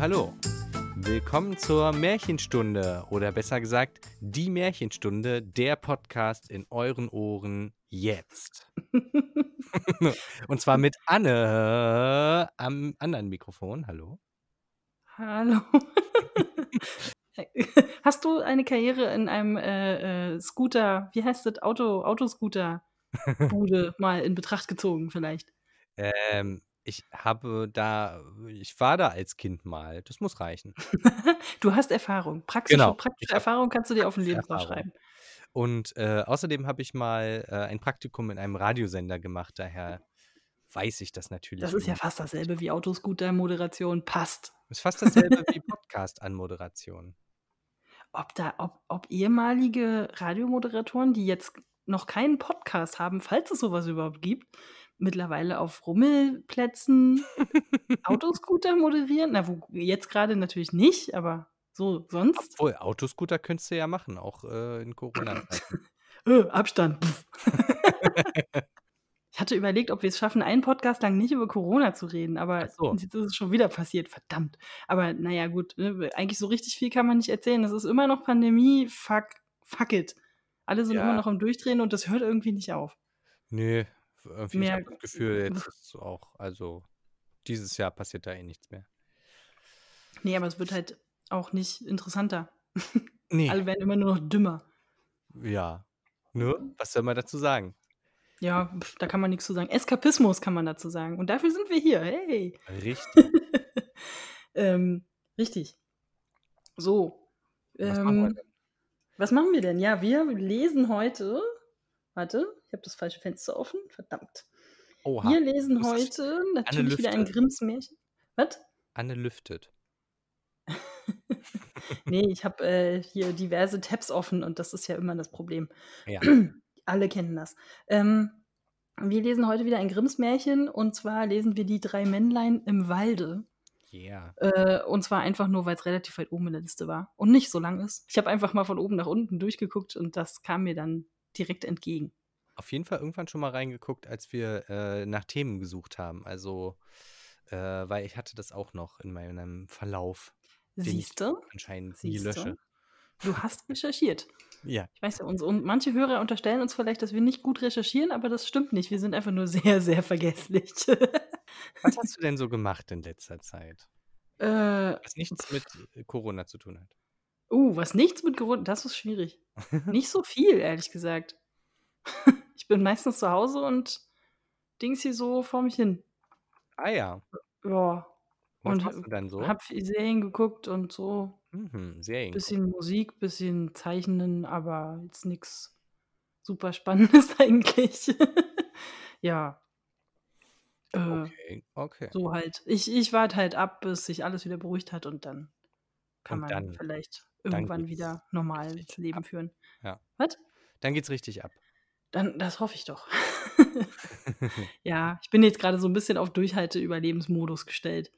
hallo. Willkommen zur Märchenstunde oder besser gesagt, die Märchenstunde, der Podcast in euren Ohren jetzt. Und zwar mit Anne am anderen Mikrofon. Hallo. Hallo. Hast du eine Karriere in einem äh, äh, Scooter, wie heißt das, Auto, Autoscooter-Bude mal in Betracht gezogen vielleicht? Ähm, ich habe da ich war da als Kind mal. Das muss reichen. Du hast Erfahrung. Praktische Genau. praktische Erfahrung kannst du dir auf 'n praktische Lebenslauf schreiben. Und, äh, außerdem habe ich mal, äh, ein Praktikum in einem Radiosender gemacht, daher weiß ich das natürlich, Das ist ja fast das dasselbe wie Autoscooter-Moderation. Passt. Ist fast dasselbe wie Podcast-Anmoderation. Ob da ob ob ehemalige Radiomoderatoren, die jetzt noch keinen Podcast haben, falls es so was überhaupt gibt, mittlerweile auf Rummelplätzen Autoscooter moderieren? Na, wo jetzt grade natürlich nicht, aber so sonst? Obwohl, Autoscooter könntest du ja machen, auch, äh, in Corona-Zeiten. Äh, Abstand. Ich hatte überlegt, ob wir's schaffen, einen Podcast lang nicht über Corona zu reden, aber so. jetzt ist es schon wieder passiert, verdammt. Aber na ja, gut, ne, eigentlich so richtig viel kann man nicht erzählen. Es ist immer noch Pandemie, fuck fuck it. Alle sind immer Ja. noch am Durchdrehen und das hört irgendwie nicht auf. Ne, irgendwie ich Mehr habe das Gefühl, jetzt ist auch also, dieses Jahr passiert da eh nichts mehr. Ne, aber es wird halt auch nicht interessanter. Ne. Alle werden immer nur noch dümmer. Ja. Ne? Was soll man dazu sagen? Ja, da kann man nix zu sagen. Eskapismus kann man dazu sagen. Und dafür sind wir hier. Hey. Richtig. Ähm, richtig. So. Was machen wir Ähm, denn? was machen wir denn? Ja, wir lesen heute warte, ich habe das falsche Fenster offen, verdammt. Oha. Wir lesen heute natürlich wieder ein. Grimms Märchen. Was? Anne lüftet. Ne, ich habe, äh, hier diverse Tabs offen und das ist ja immer das Problem. Ja. Alle kennen das. Ähm, wir lesen heute wieder ein Grimms Märchen und zwar lesen wir die 3 Männlein im Walde. Yeah. Äh, und zwar einfach nur, weil's relativ weit oben in der Liste war und nicht so lang ist. Ich habe einfach mal von oben nach unten durchgeguckt und das kam mir dann direkt entgegen. Auf jeden Fall irgendwann schon mal reingeguckt, als wir, äh, nach Themen gesucht haben. Also, äh, weil ich hatte das auch noch in meinem Verlauf, ich Siehste? anscheinend nie lösche. Du hast recherchiert. Ja. Ich weiß ja, uns und manche Hörer unterstellen uns vielleicht, dass wir nicht gut recherchieren, aber das stimmt nicht. Wir sind einfach nur sehr, sehr vergesslich. Was hast du denn so gemacht in letzter Zeit? Äh, Was nichts mit, Corona zu tun hat? uh, was nichts mit Corona das ist schwierig. Nicht so viel, ehrlich gesagt. Ich bin meistens zu Hause und Dings hier so vor mich hin. Ah ja. Ja. Was Und machst du dann so? habe viel Serien geguckt und so. Mhm, Serien gucken. Bisschen Musik, bisschen Zeichnen, aber jetzt nix super Spannendes eigentlich. Ja. Äh, Okay, okay. so halt. Ich ich warte halt ab, bis sich alles wieder beruhigt hat und dann kann Und man dann vielleicht irgendwann wieder richtig Leben ab. führen. Ja. Was? Dann geht's richtig ab. Dann das hoffe ich doch. Ja, ich bin jetzt grade so 'n bisschen auf Durchhalte-Überlebensmodus gestellt.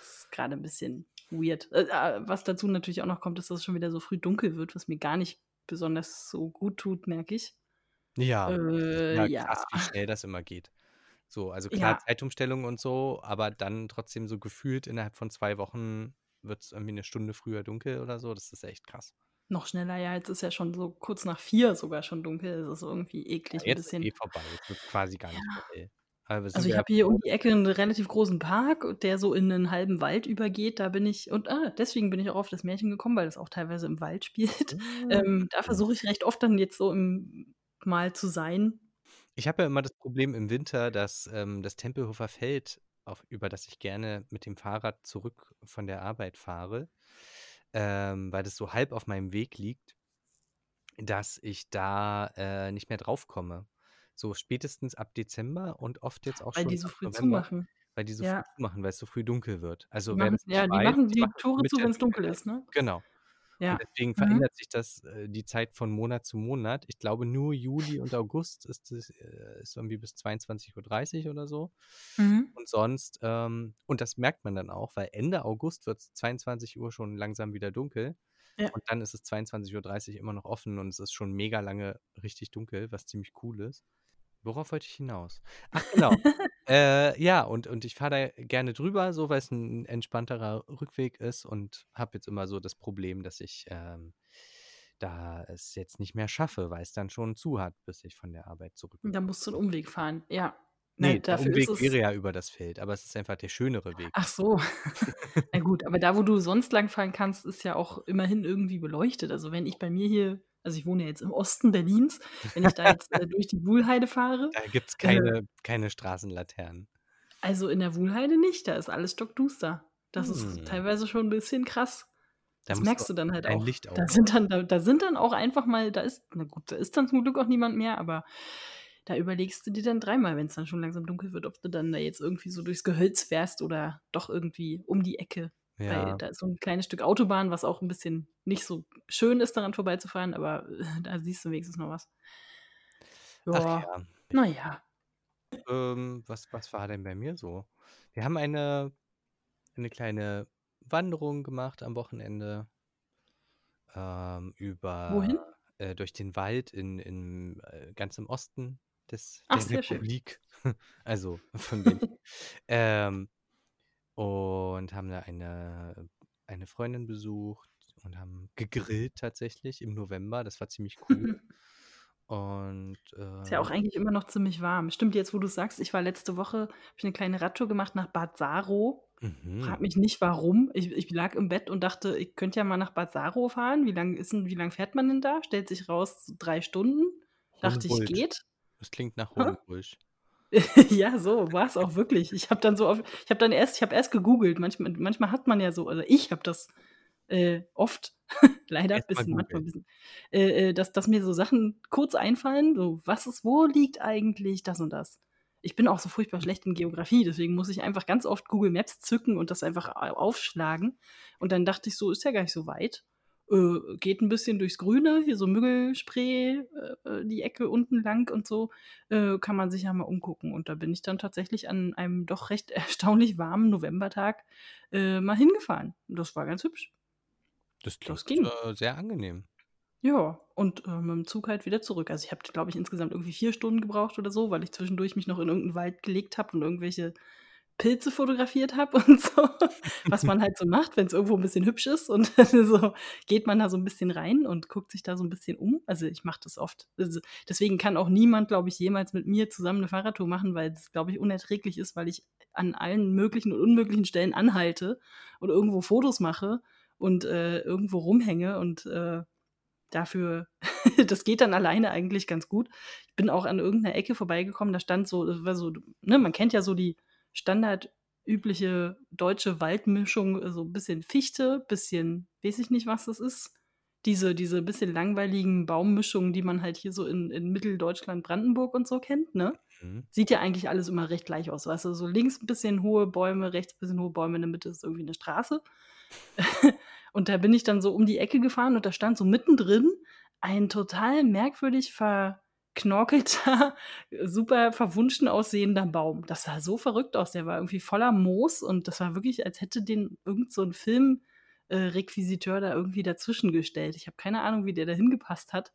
Ist grade 'n bisschen weird. Äh, ah, was dazu natürlich auch noch kommt, ist, dass es schon wieder so früh dunkel wird, was mir gar nicht besonders so gut tut, merke ich. Ja, das Äh, immer ja. krass, wie schnell das immer geht. So, also klar, Ja. Zeitumstellung und so, aber dann trotzdem so gefühlt innerhalb von 2 Wochen wird's irgendwie 'ne Stunde früher dunkel oder so. Das ist echt krass. Noch schneller, ja, jetzt ist ja schon so kurz nach 4 sogar schon dunkel. Das ist irgendwie Ja, eklig 'n jetzt ist bisschen. eh vorbei. Jetzt wird's quasi gar nicht Ja. mehr hell. Also, ich ja habe hier um die Ecke 'n relativ großen Park, der so in 'nen halben Wald übergeht. Da bin ich und ah, deswegen bin ich auch auf das Märchen gekommen, weil das auch teilweise im Wald spielt. Ähm, da Mhm. versuche ich recht oft dann jetzt so im mal zu sein. Ich habe ja immer das Problem im Winter, dass, ähm, das Tempelhofer Feld, auf über das ich gerne mit dem Fahrrad zurück von der Arbeit fahre, ähm, weil das so halb auf meinem Weg liegt, dass ich da, äh, nicht mehr drauf komme. So spätestens ab Dezember und oft jetzt auch Weil schon die so früh November, zumachen. weil die so Ja. früh zumachen, weil's so früh dunkel wird. Die Also, wer machen ja, die weiß, machen die die machen Tore zu, Mitte wenn's dunkel ist, ne? Genau. Und Ja. deswegen Mhm. verändert sich das äh, die Zeit von Monat zu Monat. Ich glaube, nur Juli und August ist es äh, ist irgendwie bis 22:30 oder so. Mhm. Und sonst ähm, und das merkt man dann auch, weil Ende August wird's 22:00 schon langsam wieder dunkel. Ja. Und dann ist es 22:30 immer noch offen und es ist schon mega lange richtig dunkel, was ziemlich cool ist. Worauf wollte ich hinaus? Ach genau. Äh, ja, und und ich fahre da gerne drüber, so, weil's 'n entspannterer Rückweg ist und habe jetzt immer so das Problem, dass ich, ähm, da es jetzt nicht mehr schaffe, weil's dann schon zu hat, bis ich von der Arbeit Da zurückgekommen musst du 'n bin. Umweg fahren, ja. Ne, Ne, der Umweg es wäre ja über das Feld, aber es ist einfach der schönere Weg. Ach so. Na gut, aber da, wo du sonst langfahren kannst, ist ja auch immerhin irgendwie beleuchtet. Also, wenn ich bei mir hier also, ich wohne ja jetzt im Osten Berlins, wenn ich da jetzt, äh, durch die Wuhlheide fahre, Da gibt's äh keine keine Straßenlaternen. Also, in der Wuhlheide nicht, da ist alles stockduster. Das ist Hm. teilweise schon 'n bisschen krass. Da Das merkst du dann halt ein auch. Licht Da aufbauen. sind dann da da sind dann auch einfach mal da ist na gut, da ist dann zum Glück auch niemand mehr, aber da überlegst du dir dann dreimal, wenn's dann schon langsam dunkel wird, ob du dann da jetzt irgendwie so durchs Gehölz fährst oder doch irgendwie um die Ecke. Weil Ja. da ist so 'n kleines Stück Autobahn, was auch 'n bisschen nicht so schön ist, daran vorbeizufahren, aber, da siehst du wenigstens noch was. Ach Ja, ja. na ja. Ähm, was was war denn bei mir so? Wir haben eine 'ne kleine Wanderung gemacht am Wochenende ähm, über Wohin? äh, durch den Wald in in äh, ganz im Osten des Ach, der sehr schön. Republik, also von Berlin. Ähm, und haben da eine eine Freundin besucht und haben gegrillt tatsächlich im November. Das war ziemlich cool. Und, Ist ja auch ähm eigentlich immer noch ziemlich warm. Stimmt, jetzt, wo du's sagst, ich war letzte Woche habe ich 'ne kleine Radtour gemacht nach Bad Saro. Mhm. mich nicht warum. Ich ich lag im Bett und dachte, ich könnte ja mal nach Bad Saro fahren. Wie lang ist 'n wie lang fährt man denn da? Stellt sich raus, 3 Stunden. Dachte ich, geht. Das klingt nach Hä? Ja, so war's auch wirklich. Ich habe dann so auf ich habe dann erst ich habe erst gegoogelt. Manchmal manchmal hat man ja so also, ich habe das, äh, oft leider mal bisschen manchmal googeln. bisschen, äh, äh, dass dass mir so Sachen kurz einfallen, so: „Was ist wo liegt eigentlich das und das?“ Ich bin auch so furchtbar schlecht in Geografie, deswegen muss ich einfach ganz oft Google Maps zücken und das einfach aufschlagen. Und dann dachte ich so: „Ist ja gar nicht so weit. Äh, geht 'n bisschen durchs Grüne, hier so Müggelspree, äh, äh, die Ecke unten lang und so. Äh, kann man sich ja mal umgucken.“ Und da bin ich dann tatsächlich an einem doch recht erstaunlich warmen Novembertag, äh, mal hingefahren. Das war ganz hübsch. Das Das klingt, ging. äh, sehr angenehm. Ja, und, äh, mit'm Zug halt wieder zurück. Also, ich habe, glaube ich, insgesamt irgendwie 4 Stunden gebraucht oder so, weil ich zwischendurch mich noch in irgend 'n Wald gelegt habe und irgendwelche Pilze fotografiert habe und so, was man halt so macht, wenn's irgendwo 'n bisschen hübsch ist. Und so geht man da so 'n bisschen rein und guckt sich da so 'n bisschen um. Also, ich mache das oft. Also, deswegen kann auch niemand, glaube ich, jemals mit mir zusammen 'ne Fahrradtour machen, weil das, glaube ich, unerträglich ist, weil ich an allen möglichen und unmöglichen Stellen anhalte und irgendwo Fotos mache und, äh, irgendwo rumhänge und, äh, dafür das geht dann alleine eigentlich ganz gut. Ich bin auch an irgend 'ner Ecke vorbeigekommen, da stand so das war so ne, man kennt ja so die standardübliche deutsche Waldmischung, äh, so 'n bisschen Fichte, bisschen weiß ich nicht, was das ist. Diese diese bisschen langweiligen Baummischungen, die man halt hier so in in Mitteldeutschland, Brandenburg und so kennt, ne? Mhm. Sieht ja eigentlich alles immer recht gleich aus, weißt du? So links 'n bisschen hohe Bäume, rechts bisschen hohe Bäume, in der Mitte ist irgendwie 'ne Straße. Und da bin ich dann so um die Ecke gefahren und da stand so mittendrin ein total merkwürdig verknorkelter, super verwunschen aussehender Baum. Das sah so verrückt aus. Der war irgendwie voller Moos und das war wirklich, als hätte den irgend so 'n Film äh, da irgendwie dazwischen gestellt. Ich habe keine Ahnung, wie der da hingepasst hat.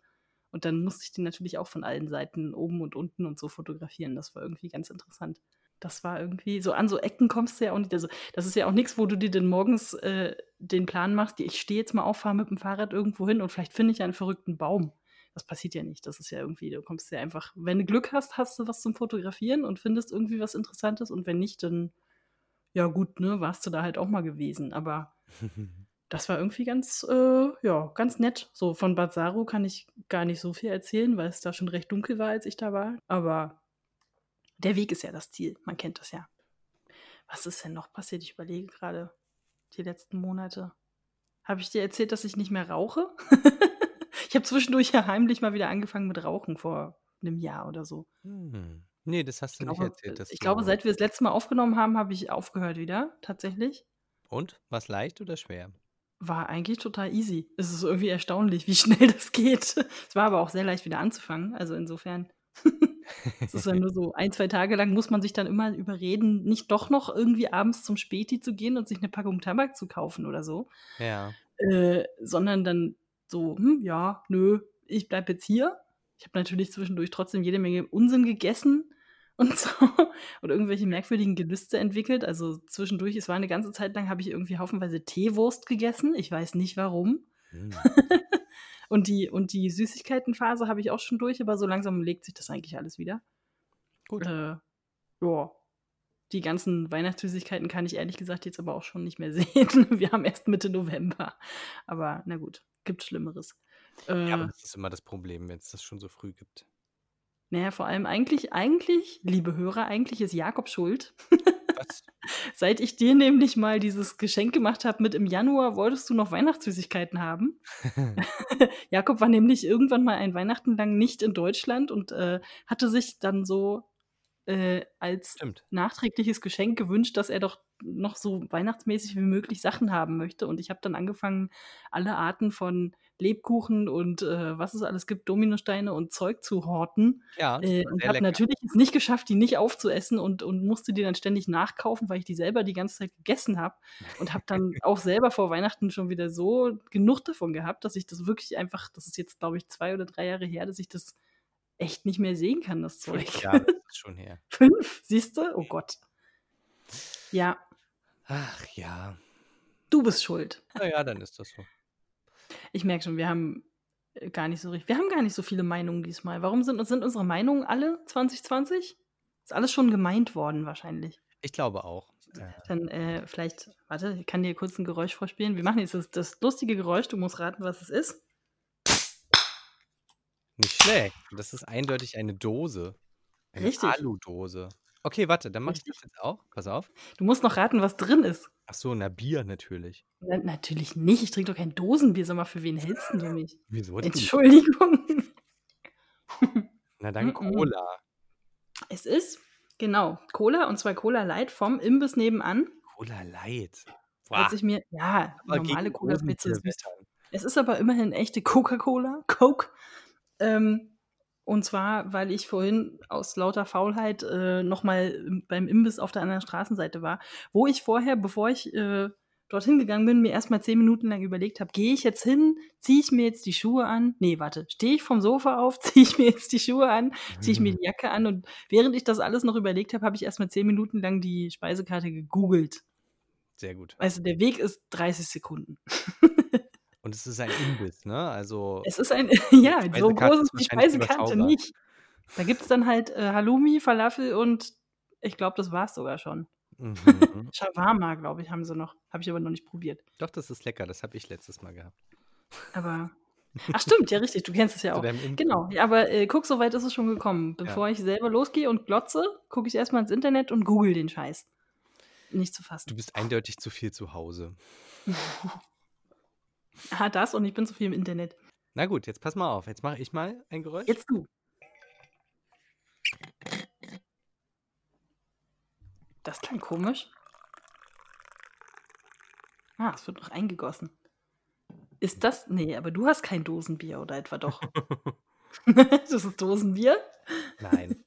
Und dann musste ich den natürlich auch von allen Seiten oben und unten und so fotografieren. Das war irgendwie ganz interessant. Das war irgendwie so an so Ecken kommst du ja auch nicht also, das ist ja auch nix, wo du dir dann morgens, äh, den Plan machst: „Ich stehe jetzt mal auf, fahre mit'm Fahrrad irgendwo hin und vielleicht finde ich ja 'n verrückten Baum.“ Das passiert ja nicht. Das ist ja irgendwie du kommst ja einfach wenn du Glück hast, hast du was zum Fotografieren und findest irgendwie was Interessantes und wenn nicht, dann ja gut, ne, warst du da halt auch mal gewesen. Aber das war irgendwie ganz, äh, ja, ganz nett. So von Bad Saro kann ich gar nicht so viel erzählen, weil es da schon recht dunkel war, als ich da war. Aber der Weg ist ja das Ziel. Man kennt das ja. Was ist denn noch passiert? Ich überlege grade die letzten Monate. Habe ich dir erzählt, dass ich nicht mehr rauche? Ich habe zwischendurch ja heimlich mal wieder angefangen mit Rauchen vor 'nem Jahr oder so. Hm. Ne, das hast du nicht glaube erzählt, dass ich glaube, seit wir das letzte Mal aufgenommen haben, habe ich aufgehört wieder, tatsächlich. Und? War's leicht oder schwer? War eigentlich total easy. Es ist irgendwie erstaunlich, wie schnell das geht. Es war aber auch sehr leicht wieder anzufangen. Also, insofern es ist ja nur so 1, 2 Tage lang muss man sich dann immer überreden, nicht doch noch irgendwie abends zum Späti zu gehen und sich 'ne Packung Tabak zu kaufen oder so. Ja. Äh, sondern dann so: „Hm, ja, nö, ich bleibe jetzt hier.“ Ich habe natürlich zwischendurch trotzdem jede Menge Unsinn gegessen und so und irgendwelche merkwürdigen Gelüste entwickelt. Also zwischendurch, es war eine ganze Zeit lang, habe ich irgendwie haufenweise Teewurst gegessen. Ich weiß nicht warum. Hm. und, die, und die Süßigkeitenphase habe ich auch schon durch, aber so langsam legt sich das eigentlich alles wieder. Gut. Äh, ja. Die ganzen Weihnachtssüßigkeiten kann ich ehrlich gesagt jetzt aber auch schon nicht mehr sehen. Wir haben erst Mitte November. Aber na gut, gibt Schlimmeres. Äh, Ja, aber das ist immer das Problem, wenn es das schon so früh gibt. naja, vor allem eigentlich, eigentlich, liebe Hörer, eigentlich ist Jakob schuld. Was? Seit ich dir nämlich mal dieses Geschenk gemacht habe mit im Januar, wolltest du noch Weihnachtssüßigkeiten haben. Jakob war nämlich irgendwann mal ein Weihnachten lang nicht in Deutschland und äh, hatte sich dann so äh, als Stimmt. nachträgliches Geschenk gewünscht, dass er doch noch so weihnachtsmäßig wie möglich Sachen haben möchte. Und ich habe dann angefangen, alle Arten von Lebkuchen und äh, was es alles gibt, Dominosteine und Zeug zu horten. Ja, das Äh, und habe natürlich es nicht geschafft, die nicht aufzuessen und, und musste die dann ständig nachkaufen, weil ich die selber die ganze Zeit gegessen habe. Und habe dann auch selber vor Weihnachten schon wieder so genug davon gehabt, dass ich das wirklich einfach, das ist jetzt, glaube ich, zwei oder drei Jahre her, dass ich das echt nicht mehr sehen kann, das Zeug. Fünf Jahre ist schon her. Fünf, siehst du? Oh Gott. Ja, Ach ja. du bist schuld. Na ja, dann ist das so. Ich merke schon, wir haben äh, gar nicht so richtig, wir haben gar nicht so viele Meinungen diesmal. Warum sind, sind unsere Meinungen alle 2020? Ist alles schon gemeint worden wahrscheinlich. Ich glaube auch. Dann äh, vielleicht, warte, ich kann dir kurz ein Geräusch vorspielen. Wir machen jetzt das, das lustige Geräusch, du musst raten, was es ist. nicht schlecht. Das ist eindeutig eine Dose. Eine Richtig. Aludose. Okay, warte, dann mache ich das jetzt auch. Pass auf. Du musst noch raten, was drin ist. Ach so, na Bier natürlich. Na, natürlich nicht, ich trinke doch kein Dosenbier, sag mal, für wen hältst du mich? Wieso denn? Entschuldigung. Na dann Mm-mm. Cola. Es ist, genau, Cola und zwar Cola Light vom Imbiss nebenan. Cola Light. Als Boah, ich mir, ja, aber normale Cola ist. Es ist aber immerhin echte Coca-Cola, Coke. Ähm, und zwar, weil ich vorhin aus lauter Faulheit äh, nochmal beim Imbiss auf der anderen Straßenseite war, wo ich vorher, bevor ich äh, dorthin gegangen bin, mir erstmal zehn Minuten lang überlegt habe, gehe ich jetzt hin, ziehe ich mir jetzt die Schuhe an? Nee, warte, stehe ich vom Sofa auf, ziehe ich mir jetzt die Schuhe an, ziehe ich mir die Jacke an und während ich das alles noch überlegt habe, habe ich erstmal zehn Minuten lang die Speisekarte gegoogelt. Sehr gut. Also der Weg ist 30 Sekunden. Und es ist ein Imbiss, ne? Also Es ist ein, ja, so groß ist die Speisekarte nicht. Da gibt es dann halt äh, Halloumi, Falafel und ich glaube, das war es sogar schon. mhm. Shawarma, glaube ich, haben sie noch. Habe ich aber noch nicht probiert. Doch, das ist lecker. Das habe ich letztes Mal gehabt. Aber. Ach, stimmt, ja, richtig. Du kennst es ja Zu auch. Genau, ja, aber äh, guck, so weit ist es schon gekommen. Bevor ich selber losgehe und glotze, gucke ich erstmal ins Internet und google den Scheiß. Nicht zu Du fassen. bist eindeutig zu viel zu Hause. Ah, das und ich bin zu viel im Internet. Na gut, jetzt pass mal auf. Jetzt mache ich mal ein Geräusch. Jetzt du. Das klang komisch. Ah, es wird noch eingegossen. Ist das. Nee, aber du hast kein Dosenbier oder etwa doch? das ist Dosenbier? Nein.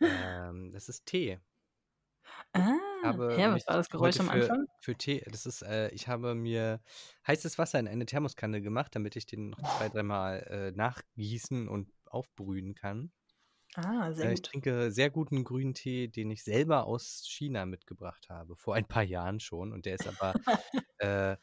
ähm, das ist Tee. Ah, habe hä, was war das Geräusch am Anfang? Für Tee, das ist, äh, ich habe mir heißes Wasser in eine Thermoskanne gemacht, damit ich den noch zwei, dreimal äh, nachgießen und aufbrühen kann. Ah, sehr Äh, ich gut. trinke sehr guten grünen Tee, den ich selber aus China mitgebracht habe, vor ein paar Jahren schon. Und der ist aber, äh,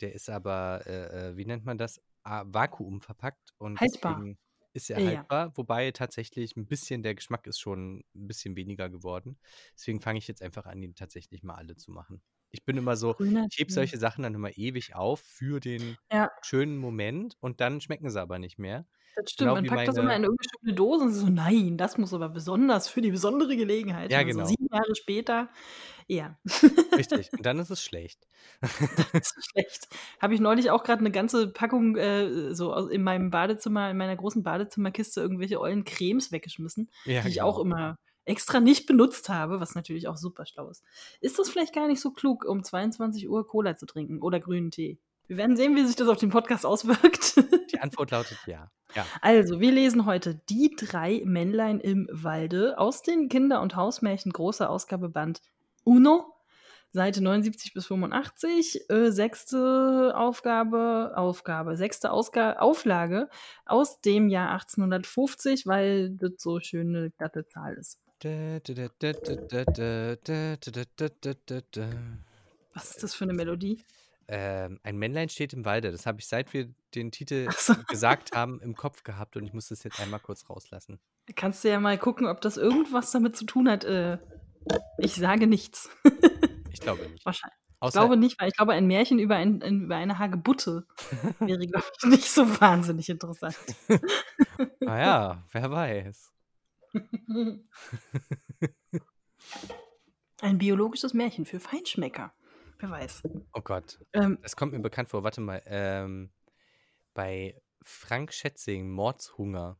der ist aber, äh, äh, wie nennt man das? Ah, vakuumverpackt und Haltbar. deswegen ist Ja, ja. haltbar, wobei tatsächlich ein bisschen der Geschmack ist schon ein bisschen weniger geworden. Deswegen fange ich jetzt einfach an, ihn tatsächlich mal alle zu machen. Ich bin immer so, Grüner ich hebe Tee. solche Sachen dann immer ewig auf für den Ja, schönen Moment und dann schmecken sie aber nicht mehr. das stimmt. Genau Man packt das immer meine. in irgendeine schöne Dose und so, nein, das muss aber besonders für die besondere Gelegenheit. Ja, so genau. sieben Jahre später, ja. Richtig. Und dann ist es schlecht. Das ist schlecht. Habe ich neulich auch gerade eine ganze Packung äh, so aus, in meinem Badezimmer, in meiner großen Badezimmerkiste irgendwelche ollen Cremes weggeschmissen, Ja, die ich auch genau. immer extra nicht benutzt habe, was natürlich auch super schlau ist. Ist das vielleicht gar nicht so klug, um 22 Uhr Cola zu trinken oder grünen Tee? Wir werden sehen, wie sich das auf den Podcast auswirkt. Die Antwort lautet ja. ja. Also, wir lesen heute Die drei Männlein im Walde aus den Kinder- und Hausmärchen großer Ausgabeband Uno, Seite 79 bis 85, äh, sechste Aufgabe, Aufgabe, sechste Ausga Auflage aus dem Jahr 1850, weil das so schön eine glatte Zahl ist. Was ist das für eine Melodie? Ähm, ein Männlein steht im Walde. Das habe ich, seit wir den Titel so. gesagt haben, im Kopf gehabt und ich muss das jetzt einmal kurz rauslassen. Kannst du ja mal gucken, ob das irgendwas damit zu tun hat. Äh, ich sage nichts. Ich glaube nicht. Wahrscheinlich. Ich Außer, glaube nicht, weil ich glaube, ein Märchen über, ein, ein, über eine Hagebutte wäre, glaube ich, nicht so wahnsinnig interessant. naja, wer weiß. Ein biologisches Märchen für Feinschmecker. Wer weiß. Oh Gott, Ähm, das kommt mir bekannt vor. Warte mal. Ähm, bei Frank Schätzing, Mordshunger,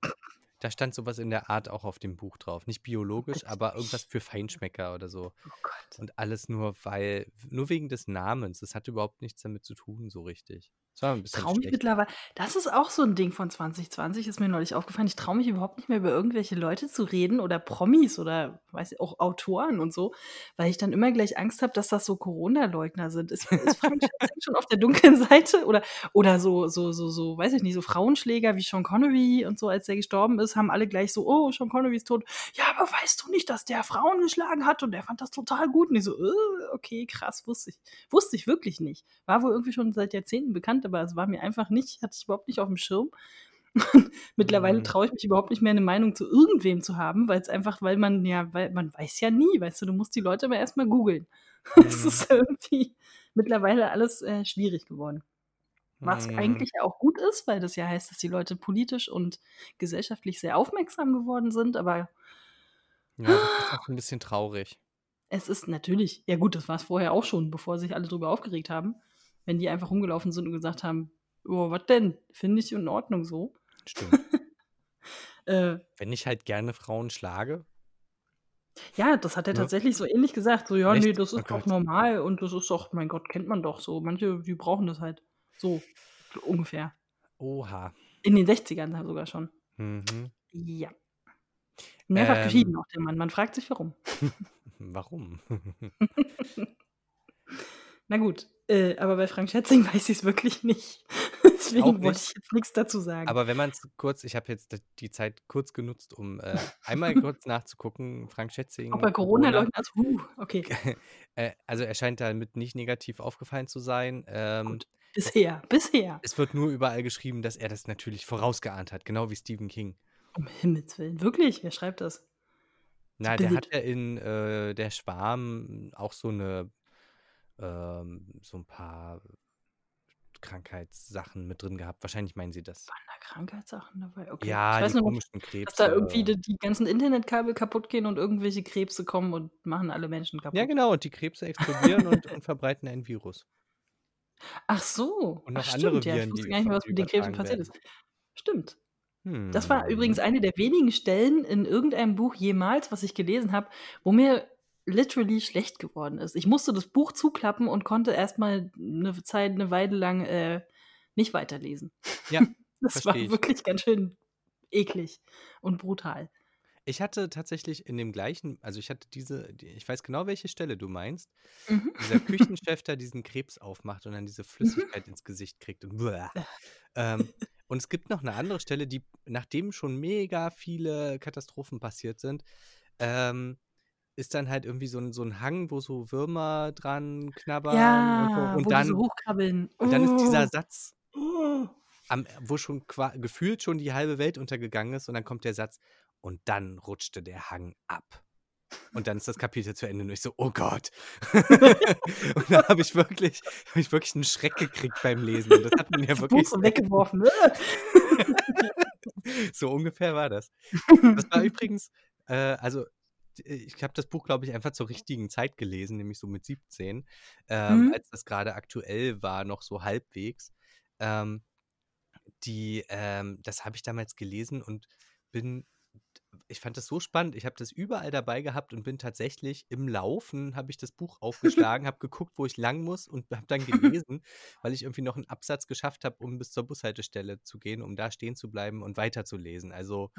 da stand sowas in der Art auch auf dem Buch drauf. Nicht biologisch, aber irgendwas für Feinschmecker oder so. oh Gott. Und alles nur, weil, nur wegen des Namens. Das hat überhaupt nichts damit zu tun, so richtig. Das war ein bisschen Traue mich schlecht. mittlerweile. Das ist auch so ein Ding von 2020, ist mir neulich aufgefallen. Ich traue mich überhaupt nicht mehr über irgendwelche Leute zu reden oder Promis oder weiß ich, auch Autoren und so, weil ich dann immer gleich Angst habe, dass das so Corona-Leugner sind. Ist, ist Frank schon auf der dunklen Seite? Oder, oder so, so, so, so, weiß ich nicht, so Frauenschläger wie Sean Connery und so, als der gestorben ist, haben alle gleich so, oh, Sean Connery ist tot. Ja, aber weißt du nicht, dass der Frauen geschlagen hat und der fand das total gut? Und ich so, äh, okay, krass, wusste ich. Wusste ich wirklich nicht. War wohl irgendwie schon seit Jahrzehnten bekannt, aber es war mir einfach nicht, hatte ich überhaupt nicht auf dem Schirm. Mittlerweile Mhm. traue ich mich überhaupt nicht mehr, eine Meinung zu irgendwem zu haben, weil es einfach, weil man ja, weil man weiß ja nie, weißt du, du musst die Leute aber erstmal googeln. Es Mhm. ist irgendwie mittlerweile alles äh, schwierig geworden. Was Mhm. eigentlich ja auch gut ist, weil das ja heißt, dass die Leute politisch und gesellschaftlich sehr aufmerksam geworden sind, aber Ja, das ist auch ein bisschen traurig. es ist natürlich, ja gut, das war es vorher auch schon, bevor sich alle drüber aufgeregt haben, wenn die einfach rumgelaufen sind und gesagt haben, oh, was denn? Finde ich in Ordnung so. Stimmt. Äh, Wenn ich halt gerne Frauen schlage. ja, das hat er Ne? tatsächlich so ähnlich gesagt. So, ja, Echt? nee, das ist doch Gott. normal und das ist doch, mein Gott, kennt man doch so. Manche, die brauchen das halt. So, so ungefähr. Oha. In den 60ern sogar schon. Mhm. Ja. Mehrfach Ähm. geschieden auch der Mann. Man fragt sich, warum. Warum? Na gut, äh, aber bei Frank Schätzing weiß ich es wirklich nicht. Deswegen wollte ich jetzt nichts dazu sagen. Aber wenn man es kurz, ich habe jetzt die Zeit kurz genutzt, um äh, einmal kurz nachzugucken, Frank Schätzing. Ob er Corona leugnet, also, huh, okay, äh, also er scheint damit nicht negativ aufgefallen zu sein. Ähm, gut. Bisher, bisher. es wird nur überall geschrieben, dass er das natürlich vorausgeahnt hat, genau wie Stephen King. Um Himmels Willen. Wirklich? Wer schreibt das? Na, der hat ja in äh, der Schwarm auch so eine, ähm, so ein paar Krankheitssachen mit drin gehabt. Wahrscheinlich meinen sie das. Waren da Krankheitssachen dabei? Okay. Ja, ich weiß die nur, komischen Krebse. dass da irgendwie die, die ganzen Internetkabel kaputt gehen und irgendwelche Krebse kommen und machen alle Menschen kaputt. Ja, genau, und die Krebse explodieren und, und verbreiten ein Virus. Ach so. Und noch Ach, andere stimmt, ja. Ich Viren, wusste gar nicht mehr, was mit den Krebsen passiert ist. Stimmt. Hm. Das war übrigens eine der wenigen Stellen in irgendeinem Buch jemals, was ich gelesen habe, wo mir literally schlecht geworden ist. Ich musste das Buch zuklappen und konnte erstmal eine Zeit, eine Weile lang äh, nicht weiterlesen. Ja, das war wirklich ganz schön eklig und brutal. Ich hatte tatsächlich in dem gleichen, also ich hatte diese, die- ich weiß genau, welche Stelle du meinst. Mhm. Dieser Küchenchef, der diesen Krebs aufmacht und dann diese Flüssigkeit ins Gesicht kriegt. Und, bäh. ähm, und es gibt noch eine andere Stelle, die, nachdem schon mega viele Katastrophen passiert sind, ähm, ist dann halt irgendwie so ein, so ein Hang, wo so Würmer dran knabbern Ja, und, und dann, so hochkrabbeln. und dann ist dieser Oh. Satz, Oh. am, wo schon gefühlt schon die halbe Welt untergegangen ist und dann kommt der Satz und dann rutschte der Hang ab. Und dann ist das Kapitel zu Ende und ich so, oh Gott. und da habe ich wirklich, habe ich wirklich einen Schreck gekriegt beim Lesen. Und das hat man ja Buch wirklich so weggeworfen. so ungefähr war das. Das war übrigens, äh, also ich habe das Buch, glaube ich, einfach zur richtigen Zeit gelesen, nämlich so mit 17, ähm, Mhm. als das gerade aktuell war, noch so halbwegs. Ähm, die, ähm, das habe ich damals gelesen und bin, ich fand das so spannend. Ich habe das überall dabei gehabt und bin tatsächlich im Laufen, habe ich das Buch aufgeschlagen, habe geguckt, wo ich lang muss und habe dann gelesen, weil ich irgendwie noch einen Absatz geschafft habe, um bis zur Bushaltestelle zu gehen, um da stehen zu bleiben und weiterzulesen. Also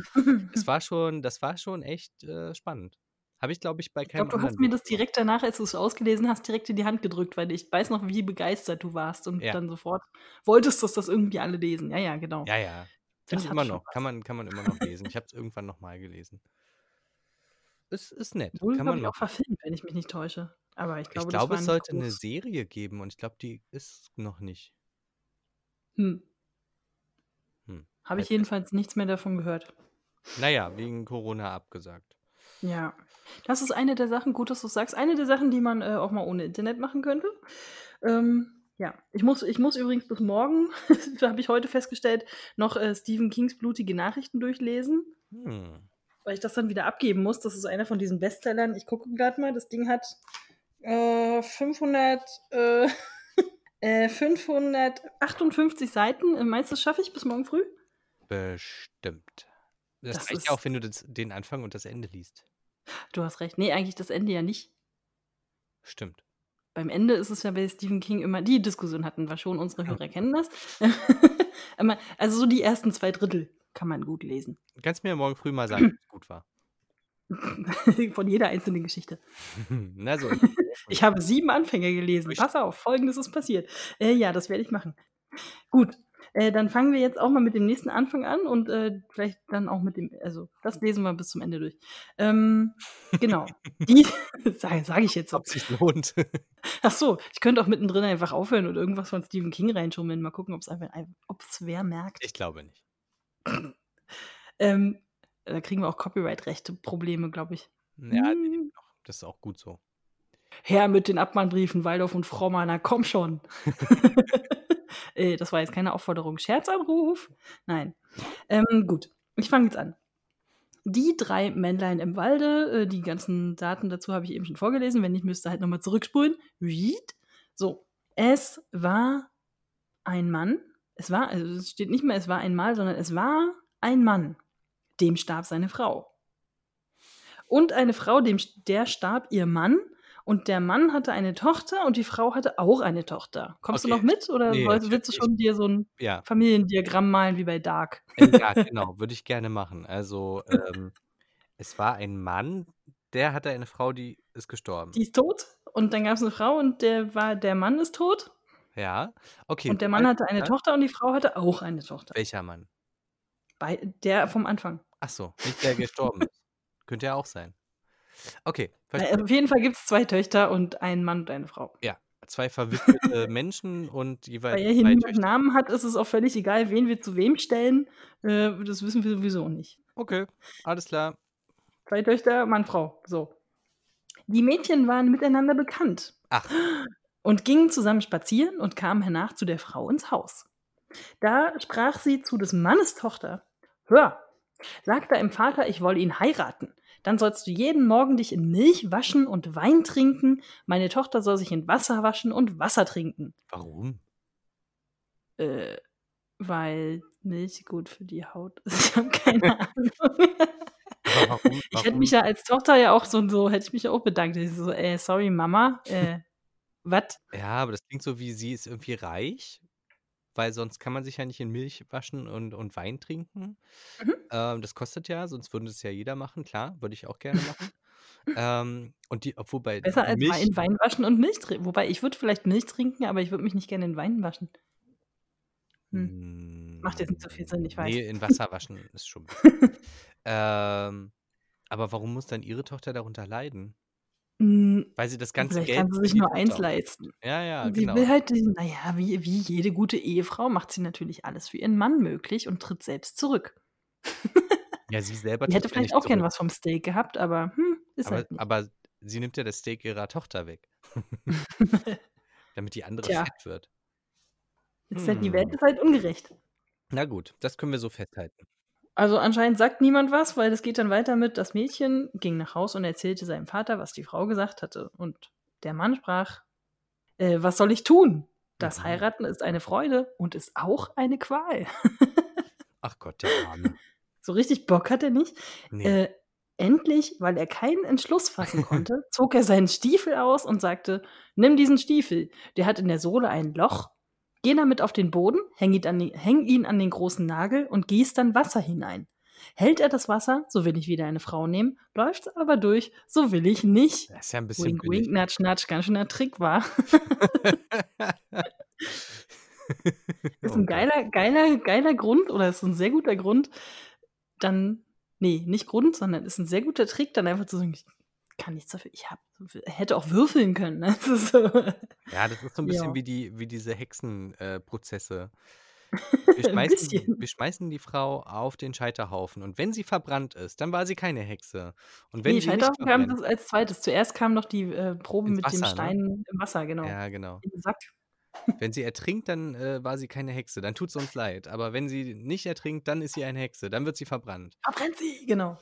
es war schon, das war schon echt äh, spannend. Habe ich, glaube ich, bei Ich keinem glaube, du hast mir das direkt danach, als du's ausgelesen hast, direkt in die Hand gedrückt, weil ich weiß noch, wie begeistert du warst und Ja. dann sofort wolltest, dass das irgendwie alle lesen. Ja, ja, genau. Ja, ja. Finde ich immer noch. Kann man kann man immer noch lesen. Ich habe es irgendwann noch mal gelesen. Ist ist nett. Wurde, Kann man ich, auch verfilmt, wenn ich mich nicht täusche. Aber ich Ich glaube, das glaube, es sollte groß. Serie geben und ich glaube, die ist noch nicht. Hm. Hm, Habe ich jedenfalls nichts mehr davon gehört. Na ja, wegen Corona abgesagt. Ja. Das ist eine der Sachen gut, dass du's sagst. Eine der Sachen, die man, äh, auch mal ohne Internet machen könnte. Ähm, ja, ich muss ich muss übrigens bis morgen, habe ich heute festgestellt, noch, äh, Stephen Kings Blutige Nachrichten durchlesen. Hm. Weil ich das dann wieder abgeben muss. Das ist einer von diesen Bestsellern. Ich gucke grad mal, das Ding hat, äh, 500, äh, äh, 558 Seiten. Äh, meinst du, das schaffe ich bis morgen früh? Bestimmt. Das Das reicht ja auch, wenn du das den Anfang und das Ende liest. Du hast recht. Ne, eigentlich das Ende ja nicht. Stimmt. Beim Ende ist es ja bei Stephen King immer die Diskussion hatten wir schon, unsere Hörer kennen das. Also so die ersten 2 Drittel kann man gut lesen. Du kannst mir ja morgen früh mal sagen, ob's gut war. Von jeder einzelnen Geschichte. Na so. Ich habe 7 Anfänge gelesen. Pass auf, Folgendes ist passiert. Äh, ja, das werde ich machen. Gut, äh, dann fangen wir jetzt auch mal mit dem nächsten Anfang an und, äh, vielleicht dann auch mit dem also, das lesen wir bis zum Ende durch. Ähm, genau. Die sage sage ich jetzt. Ob sich's lohnt. Ach so, ich könnte auch mittendrin einfach aufhören und irgendwas von Stephen King reinschummeln. Mal gucken, ob's einfach ein ob's wer merkt. Ich glaube nicht. Ähm, da kriegen wir auch Copyright-Rechte-Probleme, glaube ich. Ja, Hm. Das ist auch gut so. Her mit den Abmahnbriefen, Waldorf und Frommer, na komm schon. Äh, das war jetzt keine Aufforderung. Scherzanruf? Nein. Ähm, gut, ich fange jetzt an. Die 3 Männlein im Walde, äh, die ganzen Daten dazu habe ich eben schon vorgelesen. Wenn nicht, müsst ihr halt noch mal zurückspulen. So, es war ein Mann. Es war also, es steht nicht mehr, es war einmal, sondern es war ein Mann, dem starb seine Frau. Und eine Frau, dem der starb ihr Mann und der Mann hatte eine Tochter und die Frau hatte auch eine Tochter. Kommst du Okay, noch mit oder ne, woll ich willst du ich schon dir so 'n Ja. Familiendiagramm malen wie bei Dark? Äh, ja, genau, würde ich gerne machen. Also, ähm, es war ein Mann, der hatte eine Frau, die ist gestorben. Die ist tot und dann gab's 'ne Frau und der war der Mann ist tot. Ja, okay. Und der Mann hatte eine ja. Tochter und die Frau hatte auch eine Tochter. Welcher Mann? Bei der vom Anfang. Ach so, nicht der gestorben ist. Könnte ja auch sein. Okay, verstehe. auf jeden Fall gibt's 2 Töchter und einen Mann und eine Frau. Ja, 2 verwitwete Menschen und jeweils Weil er hier 2 niemand. Namen hat, ist es auch völlig egal, wen wir zu wem stellen. Äh, das wissen wir sowieso nicht. Okay, alles klar. 2 Töchter, Mann, Frau, so. Die Mädchen waren miteinander bekannt. Ach. Und gingen zusammen spazieren und kamen hernach zu der Frau ins Haus. Da sprach sie zu des Mannes Tochter: „Hör, sag deinem Vater, ich wolle ihn heiraten. Dann sollst du jeden Morgen dich in Milch waschen und Wein trinken. Meine Tochter soll sich in Wasser waschen und Wasser trinken.“ Warum? Äh, weil Milch gut für die Haut ist. Ich habe keine Ahnung. Aber warum Ich hätte warum mich ja als Tochter ja auch so so hätte ich mich ja auch bedankt. Ich so: „Äh, sorry Mama, äh, was?“ Ja, aber das klingt so wie sie ist irgendwie reich, weil sonst kann man sich ja nicht in Milch waschen und und Wein trinken. Mhm. Ähm, das kostet ja, sonst würde das ja jeder machen, klar, würde ich auch gerne machen. Ähm, und die obwohl bei Besser als Milch Wein Wein waschen und Milch trinken. Wobei ich würde vielleicht Milch trinken, aber ich würde mich nicht gerne in Wein waschen. Hm. Macht jetzt nicht so viel Sinn, ich weiß. Ne, in Wasser waschen ist schon. Ähm, aber warum muss dann ihre Tochter darunter leiden? Hm, Weil sie das ganze vielleicht Geld kann sie sich nur eins leisten. Ja, ja, Sie genau. will halt diesen na ja, wie wie jede gute Ehefrau macht sie natürlich alles für ihren Mann möglich und tritt selbst zurück. Ja, sie selber Die tritt hätte vielleicht auch gern zurück. was vom Steak gehabt, aber, hm, ist Aber halt nicht. aber sie nimmt ja das Steak ihrer Tochter weg. Damit die andere Tja. fett wird. Ist halt die Welt Hm. ist halt ungerecht. Na gut, das können wir so festhalten. Also, anscheinend sagt niemand was, weil das geht dann weiter mit das Mädchen ging nach Haus und erzählte seinem Vater, was die Frau gesagt hatte. Und der Mann sprach: „Äh, was soll ich tun? Das Mhm. Heiraten ist eine Freude und ist auch eine Qual.“ Ach Gott, der Arme. So richtig Bock hat er nicht. Ne. Äh, endlich, weil er keinen Entschluss fassen konnte, zog er seinen Stiefel aus und sagte: „Nimm diesen Stiefel, der hat in der Sohle ein Loch. Geh damit auf den Boden, häng ihn an den häng ihn an den großen Nagel und gieß dann Wasser hinein. Hält er das Wasser, so will ich wieder eine Frau nehmen. Läuft's aber durch, so will ich nicht. Das ist ja ein bisschen Wink, wink, natsch, natsch, ganz schöner Trick, war. Ist Oh ein Gott. geiler, geiler, geiler Grund oder ist ein sehr guter Grund, dann, nee, nicht Grund, sondern ist ein sehr guter Trick, dann einfach zu sagen, ich kann nichts dafür, ich hab, hätte auch würfeln können. Ne? Das ist so, Ja, das ist so ein bisschen ja, wie die wie diese Hexenprozesse. Äh. Wir schmeißen wir schmeißen die Frau auf den Scheiterhaufen und wenn sie verbrannt ist, dann war sie keine Hexe. Und wenn Nee, Scheiterhaufen kam das als Zweites. Zuerst kam noch die, äh, Probe mit dem Wasser, ne? Stein im Wasser, genau. Ja, genau. Im Sack. Wenn sie ertrinkt, dann, äh, war sie keine Hexe. Dann tut's uns leid. Aber wenn sie nicht ertrinkt, dann ist sie eine Hexe. Dann wird sie verbrannt. Verbrennt sie, genau.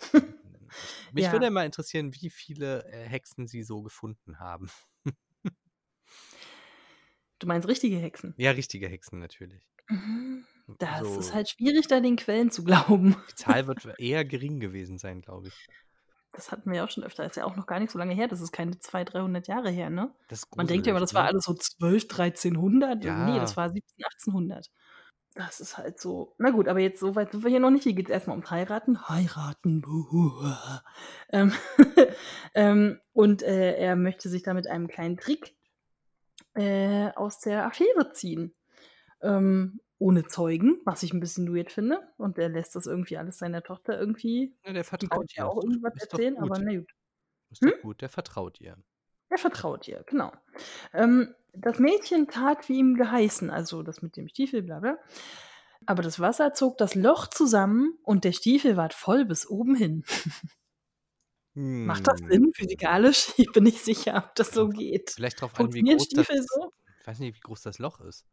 Mich würde Ja. mal interessieren, wie viele, äh, Hexen sie so gefunden haben. Du meinst richtige Hexen? Ja, richtige Hexen natürlich. Mhm. Das ist So halt schwierig, da den Quellen zu glauben. die Zahl wird eher gering gewesen sein, glaube ich. Das hatten wir ja auch schon öfter. Ist ja auch noch gar nicht so lange her. Das ist keine 200, 300 Jahre her, ne? Das Man denkt ja immer, das war ne? alles so 12, 1300. Nee, das Ja. war 17, 1800. Das ist halt so. Na gut, aber jetzt so weit sind wir hier noch nicht. Hier geht es erstmal ums Heiraten. Heiraten. buhu. Ähm, ähm, und äh, er möchte sich da mit einem kleinen Trick äh, aus der Affäre ziehen. Ähm, ohne Zeugen, was ich ein bisschen weird finde. Und er lässt das irgendwie alles seiner Tochter irgendwie. Ja, der vertraut ihr. auch irgendwas erzählen, aber na gut. Ist Hm? doch gut, der vertraut ihr. Er vertraut ihr, genau. Ähm, das Mädchen tat wie ihm geheißen, also das mit dem Stiefel, bla bla. Aber das Wasser zog das Loch zusammen und der Stiefel ward voll bis oben hin. Macht das Hm. Sinn physikalisch? Ich bin nicht sicher, ob das so geht. vielleicht drauf an, wie groß das Stiefel so? ich weiß nicht, wie groß das Loch ist.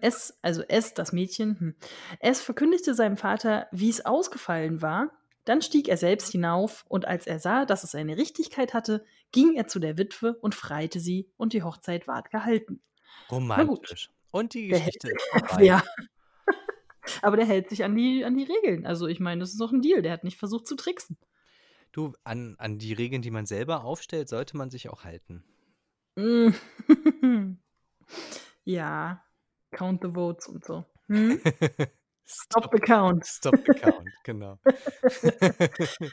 Es, also es, das Mädchen, hm. es verkündigte seinem Vater, wie es ausgefallen war. Dann stieg er selbst hinauf, und als er sah, dass es eine Richtigkeit hatte, ging er zu der Witwe und freite sie, und die Hochzeit ward gehalten. Romantisch. Und die Geschichte ist vorbei. ja, aber der hält sich an die, an die Regeln. Also ich meine, das ist doch ein Deal. Der hat nicht versucht zu tricksen. Du, an an die Regeln, die man selber aufstellt, sollte man sich auch halten. Mm. ja, count the votes und so. Hm? Stop Stop the count. stop the count, genau.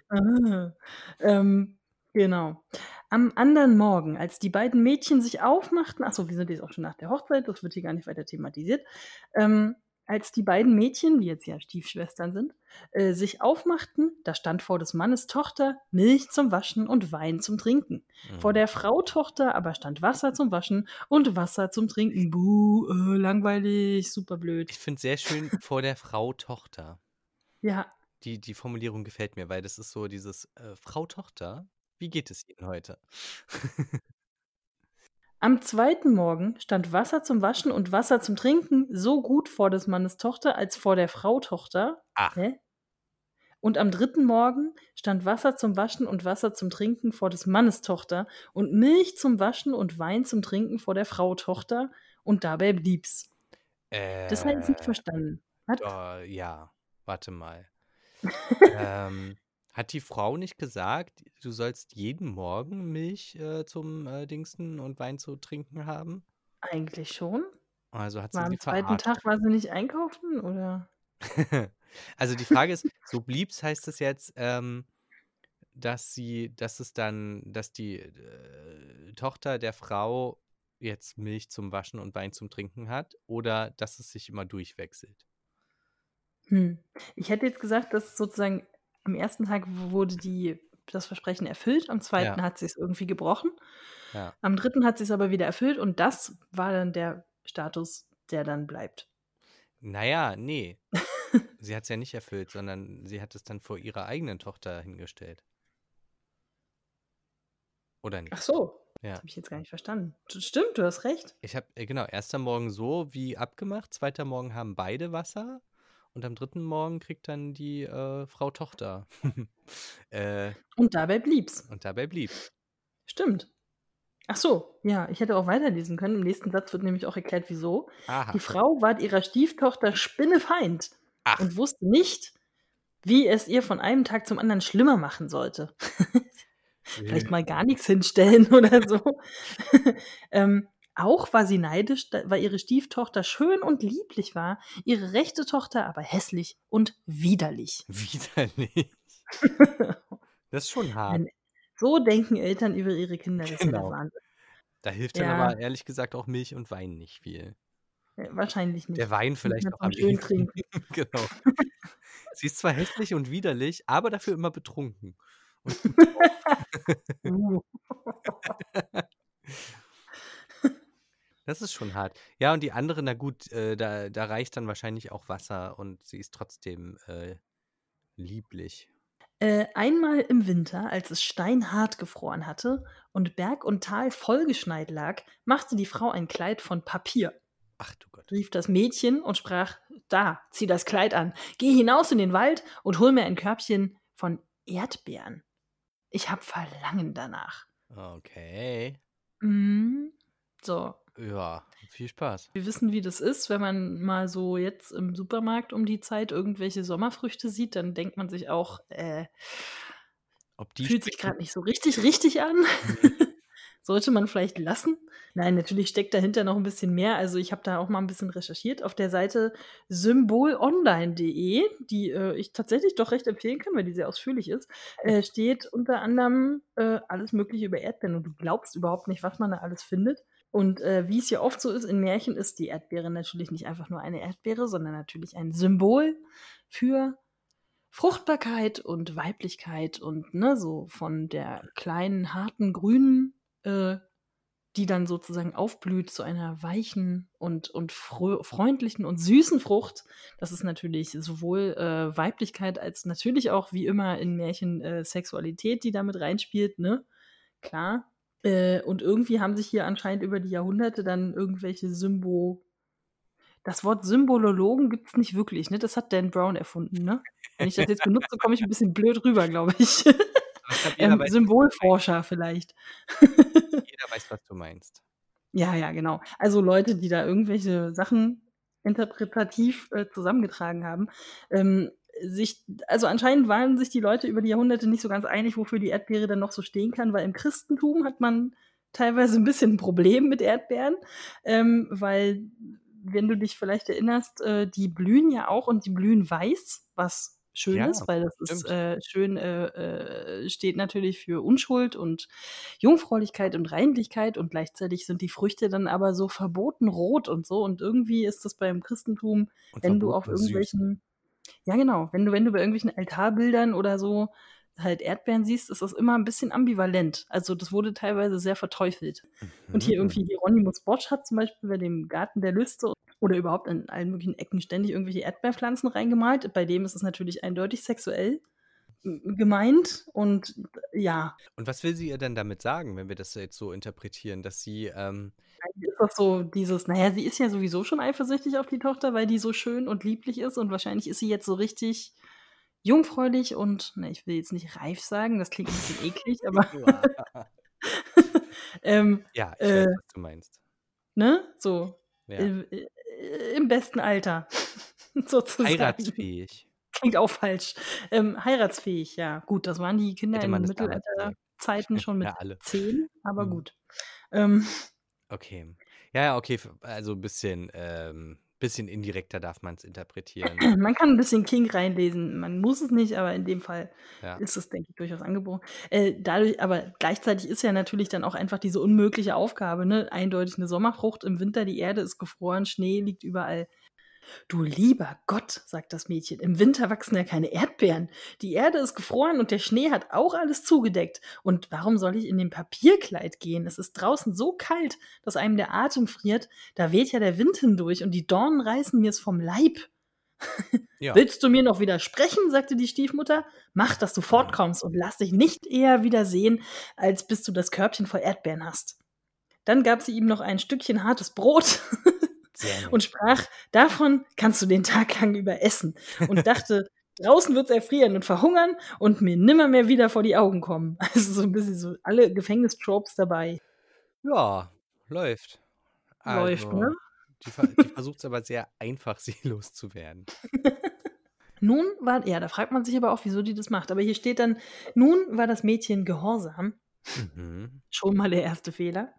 Ah, ähm, genau. Am anderen Morgen, als die beiden Mädchen sich aufmachten, achso, wir sind jetzt auch schon nach der Hochzeit, das wird hier gar nicht weiter thematisiert, ähm, als die beiden Mädchen, die jetzt ja Stiefschwestern sind, äh, sich aufmachten, da stand vor des Mannes Tochter Milch zum Waschen und Wein zum Trinken. Vor Mhm. der Frau Tochter aber stand Wasser zum Waschen und Wasser zum Trinken. Buh, äh, langweilig, super blöd. Ich finde sehr schön vor der Frau Tochter. Ja, Die die Formulierung gefällt mir, weil das ist so dieses, äh: „Frau Tochter, wie geht es Ihnen heute?“ Am zweiten Morgen stand Wasser zum Waschen und Wasser zum Trinken so gut vor des Mannes Tochter als vor der Frau Tochter. Ach. Hä? Und am dritten Morgen stand Wasser zum Waschen und Wasser zum Trinken vor des Mannes Tochter und Milch zum Waschen und Wein zum Trinken vor der Frau Tochter und dabei blieb's. Das habe ich nicht Äh, verstanden. Was? da ja, warte mal. Ähm, hat die Frau nicht gesagt, du sollst jeden Morgen Milch, äh, zum, äh, Dingsen und Wein zu trinken haben? Eigentlich schon. Also hat sie War sie am zweiten verarscht. Tag war sie nicht einkaufen oder? Also die Frage ist, so blieb's heißt es jetzt, ähm, dass sie dass es dann dass die, äh, Tochter der Frau jetzt Milch zum Waschen und Wein zum Trinken hat oder dass es sich immer durchwechselt? Hm. Ich hätte jetzt gesagt, dass sozusagen am ersten Tag wurde die das Versprechen erfüllt, am zweiten Ja. hat sie's irgendwie gebrochen. Ja. Am dritten hat sie's aber wieder erfüllt und das war dann der Status, der dann bleibt. Na ja, ne. Sie hat's ja nicht erfüllt, sondern sie hat es dann vor ihrer eigenen Tochter hingestellt. Oder Ach nicht? so, das Ja. habe ich jetzt gar nicht verstanden. St stimmt, du hast recht. Ich habe äh, genau, 1. Morgen so wie abgemacht, 2. Morgen haben beide Wasser und am 3. Morgen kriegt dann die, äh, Frau Tochter. Äh, Und dabei blieb's. und dabei blieb's. Stimmt. Ach so, ja, ich hätte auch weiterlesen können. Im nächsten Satz wird nämlich auch erklärt, wieso. Aha. Die Frau ward ihrer Stieftochter Spinnefeind Ach. und wusste nicht, wie es ihr von einem Tag zum anderen schlimmer machen sollte. Vielleicht mal gar nichts hinstellen oder so. ähm, Auch war sie neidisch, weil ihre Stieftochter schön und lieblich war, ihre rechte Tochter aber hässlich und widerlich. Widerlich. Das ist schon hart. Wenn- So denken Eltern über ihre Kinder. Das ist ja Genau. Wahnsinn. Da hilft dann Ja. aber ehrlich gesagt auch Milch und Wein nicht viel. Äh, Wahrscheinlich nicht. Der Wein vielleicht noch am schön trinken. Genau. Sie ist zwar hässlich und widerlich, aber dafür immer betrunken. Und. Uh. Das ist schon hart. Ja, und die andere, na gut, äh, da, da reicht dann wahrscheinlich auch Wasser und sie ist trotzdem äh, lieblich. Äh, einmal im Winter, als es steinhart gefroren hatte und Berg und Tal vollgeschneit lag, machte die Frau ein Kleid von Papier, Ach du Gott. rief das Mädchen und sprach: Da, zieh das Kleid an, geh hinaus in den Wald und hol mir ein Körbchen von Erdbeeren. Ich hab Verlangen danach. Okay. Mhm. So, Ja, viel Spaß. wir wissen, wie das ist, wenn man mal so jetzt im Supermarkt um die Zeit irgendwelche Sommerfrüchte sieht, dann denkt man sich auch, äh, Ob die fühlt sich gerade nicht so richtig richtig an. Sollte man vielleicht lassen? Nein, natürlich steckt dahinter noch ein bisschen mehr. Also ich habe da auch mal ein bisschen recherchiert. Auf der Seite symbolonline.de, die äh, ich tatsächlich doch recht empfehlen kann, weil die sehr ausführlich ist, äh, steht unter anderem äh, alles Mögliche über Erdbeeren. Und du glaubst überhaupt nicht, was man da alles findet. Und äh, wie es ja oft so ist in Märchen, ist die Erdbeere natürlich nicht einfach nur eine Erdbeere, sondern natürlich ein Symbol für Fruchtbarkeit und Weiblichkeit und ne, so von der kleinen, harten Grünen, äh, die dann sozusagen aufblüht zu einer weichen und, und freundlichen und süßen Frucht. Das ist natürlich sowohl äh, Weiblichkeit als natürlich auch wie immer in Märchen äh, Sexualität, die damit reinspielt, ne? Klar. Äh, und irgendwie haben sich hier anscheinend über die Jahrhunderte dann irgendwelche Symbo. Das Wort Symbolologen gibt es nicht wirklich, ne? Das hat Dan Brown erfunden, ne? Wenn ich das jetzt benutze, komme ich ein bisschen blöd rüber, glaube ich. Ähm, Symbolforscher vielleicht. jeder weiß, was du meinst. Ja, ja, genau. Also Leute, die da irgendwelche Sachen interpretativ äh, zusammengetragen haben. Ähm, sich, also anscheinend waren sich die Leute über die Jahrhunderte nicht so ganz einig, wofür die Erdbeere dann noch so stehen kann, weil im Christentum hat man teilweise ein bisschen ein Problem mit Erdbeeren, ähm, weil, wenn du dich vielleicht erinnerst, äh, die blühen ja auch und die blühen weiß, was schön Ja, ist, weil das ist stimmt. äh, schön, äh, äh, steht natürlich für Unschuld und Jungfräulichkeit und Reinlichkeit und gleichzeitig sind die Früchte dann aber so verboten rot und so und irgendwie ist das beim Christentum, Und wenn du auf irgendwelchen, ja genau, wenn du, wenn du bei irgendwelchen Altarbildern oder so halt Erdbeeren siehst, ist das immer ein bisschen ambivalent. Also das wurde teilweise sehr verteufelt. Und hier Mhm. irgendwie Hieronymus Bosch hat zum Beispiel bei dem Garten der Lüste oder überhaupt an allen möglichen Ecken ständig irgendwelche Erdbeerpflanzen reingemalt. Bei dem ist es natürlich eindeutig sexuell gemeint und ja, Und was will sie ihr denn damit sagen, wenn wir das jetzt so interpretieren, dass sie, ähm, ist das so dieses, naja, sie ist ja sowieso schon eifersüchtig auf die Tochter, weil die so schön und lieblich ist und wahrscheinlich ist sie jetzt so richtig jungfräulich und, ne, ich will jetzt nicht reif sagen, das klingt ein bisschen eklig, aber ähm, ja, ich Äh, weiß, was du meinst. ne, so Ja. im, äh, im besten Alter sozusagen. Heiratsfähig. Klingt auch falsch. Ähm, heiratsfähig, ja. Gut, das waren die Kinder in Mittelalterzeiten schon mit Ja, zehn, aber Mhm. gut. Ähm, Okay. Ja, ja, okay. f- Also ein bisschen, ähm, bisschen indirekter darf man es interpretieren. man kann ein bisschen King reinlesen. Man muss es nicht, aber in dem Fall Ja. ist es, denke ich, durchaus angeboten. Äh, dadurch, aber gleichzeitig ist ja natürlich dann auch einfach diese unmögliche Aufgabe, ne? Eindeutig eine Sommerfrucht im Winter, die Erde ist gefroren, Schnee liegt überall. Du lieber Gott, sagt das Mädchen, im Winter wachsen ja keine Erdbeeren. Die Erde ist gefroren und der Schnee hat auch alles zugedeckt. Und warum soll ich in dem Papierkleid gehen? Es ist draußen so kalt, dass einem der Atem friert. Da weht ja der Wind hindurch und die Dornen reißen mir's vom Leib. Ja. Willst du mir noch widersprechen? sagte die Stiefmutter. Mach, dass du fortkommst und lass dich nicht eher wiedersehen, als bis du das Körbchen voll Erdbeeren hast. Dann gab sie ihm noch ein Stückchen hartes Brot Und sprach, davon kannst du den Tag lang über essen. Und dachte, draußen wird's erfrieren und verhungern und mir nimmer mehr wieder vor die Augen kommen. Also so ein bisschen so alle Gefängnistropes dabei. Ja, läuft. Läuft, Also, ne? Die, die versucht es aber sehr einfach, sie loszuwerden. Nun war, ja, da fragt man sich aber auch, wieso die das macht. Aber hier steht dann, nun war das Mädchen gehorsam Mhm. Schon mal der erste Fehler.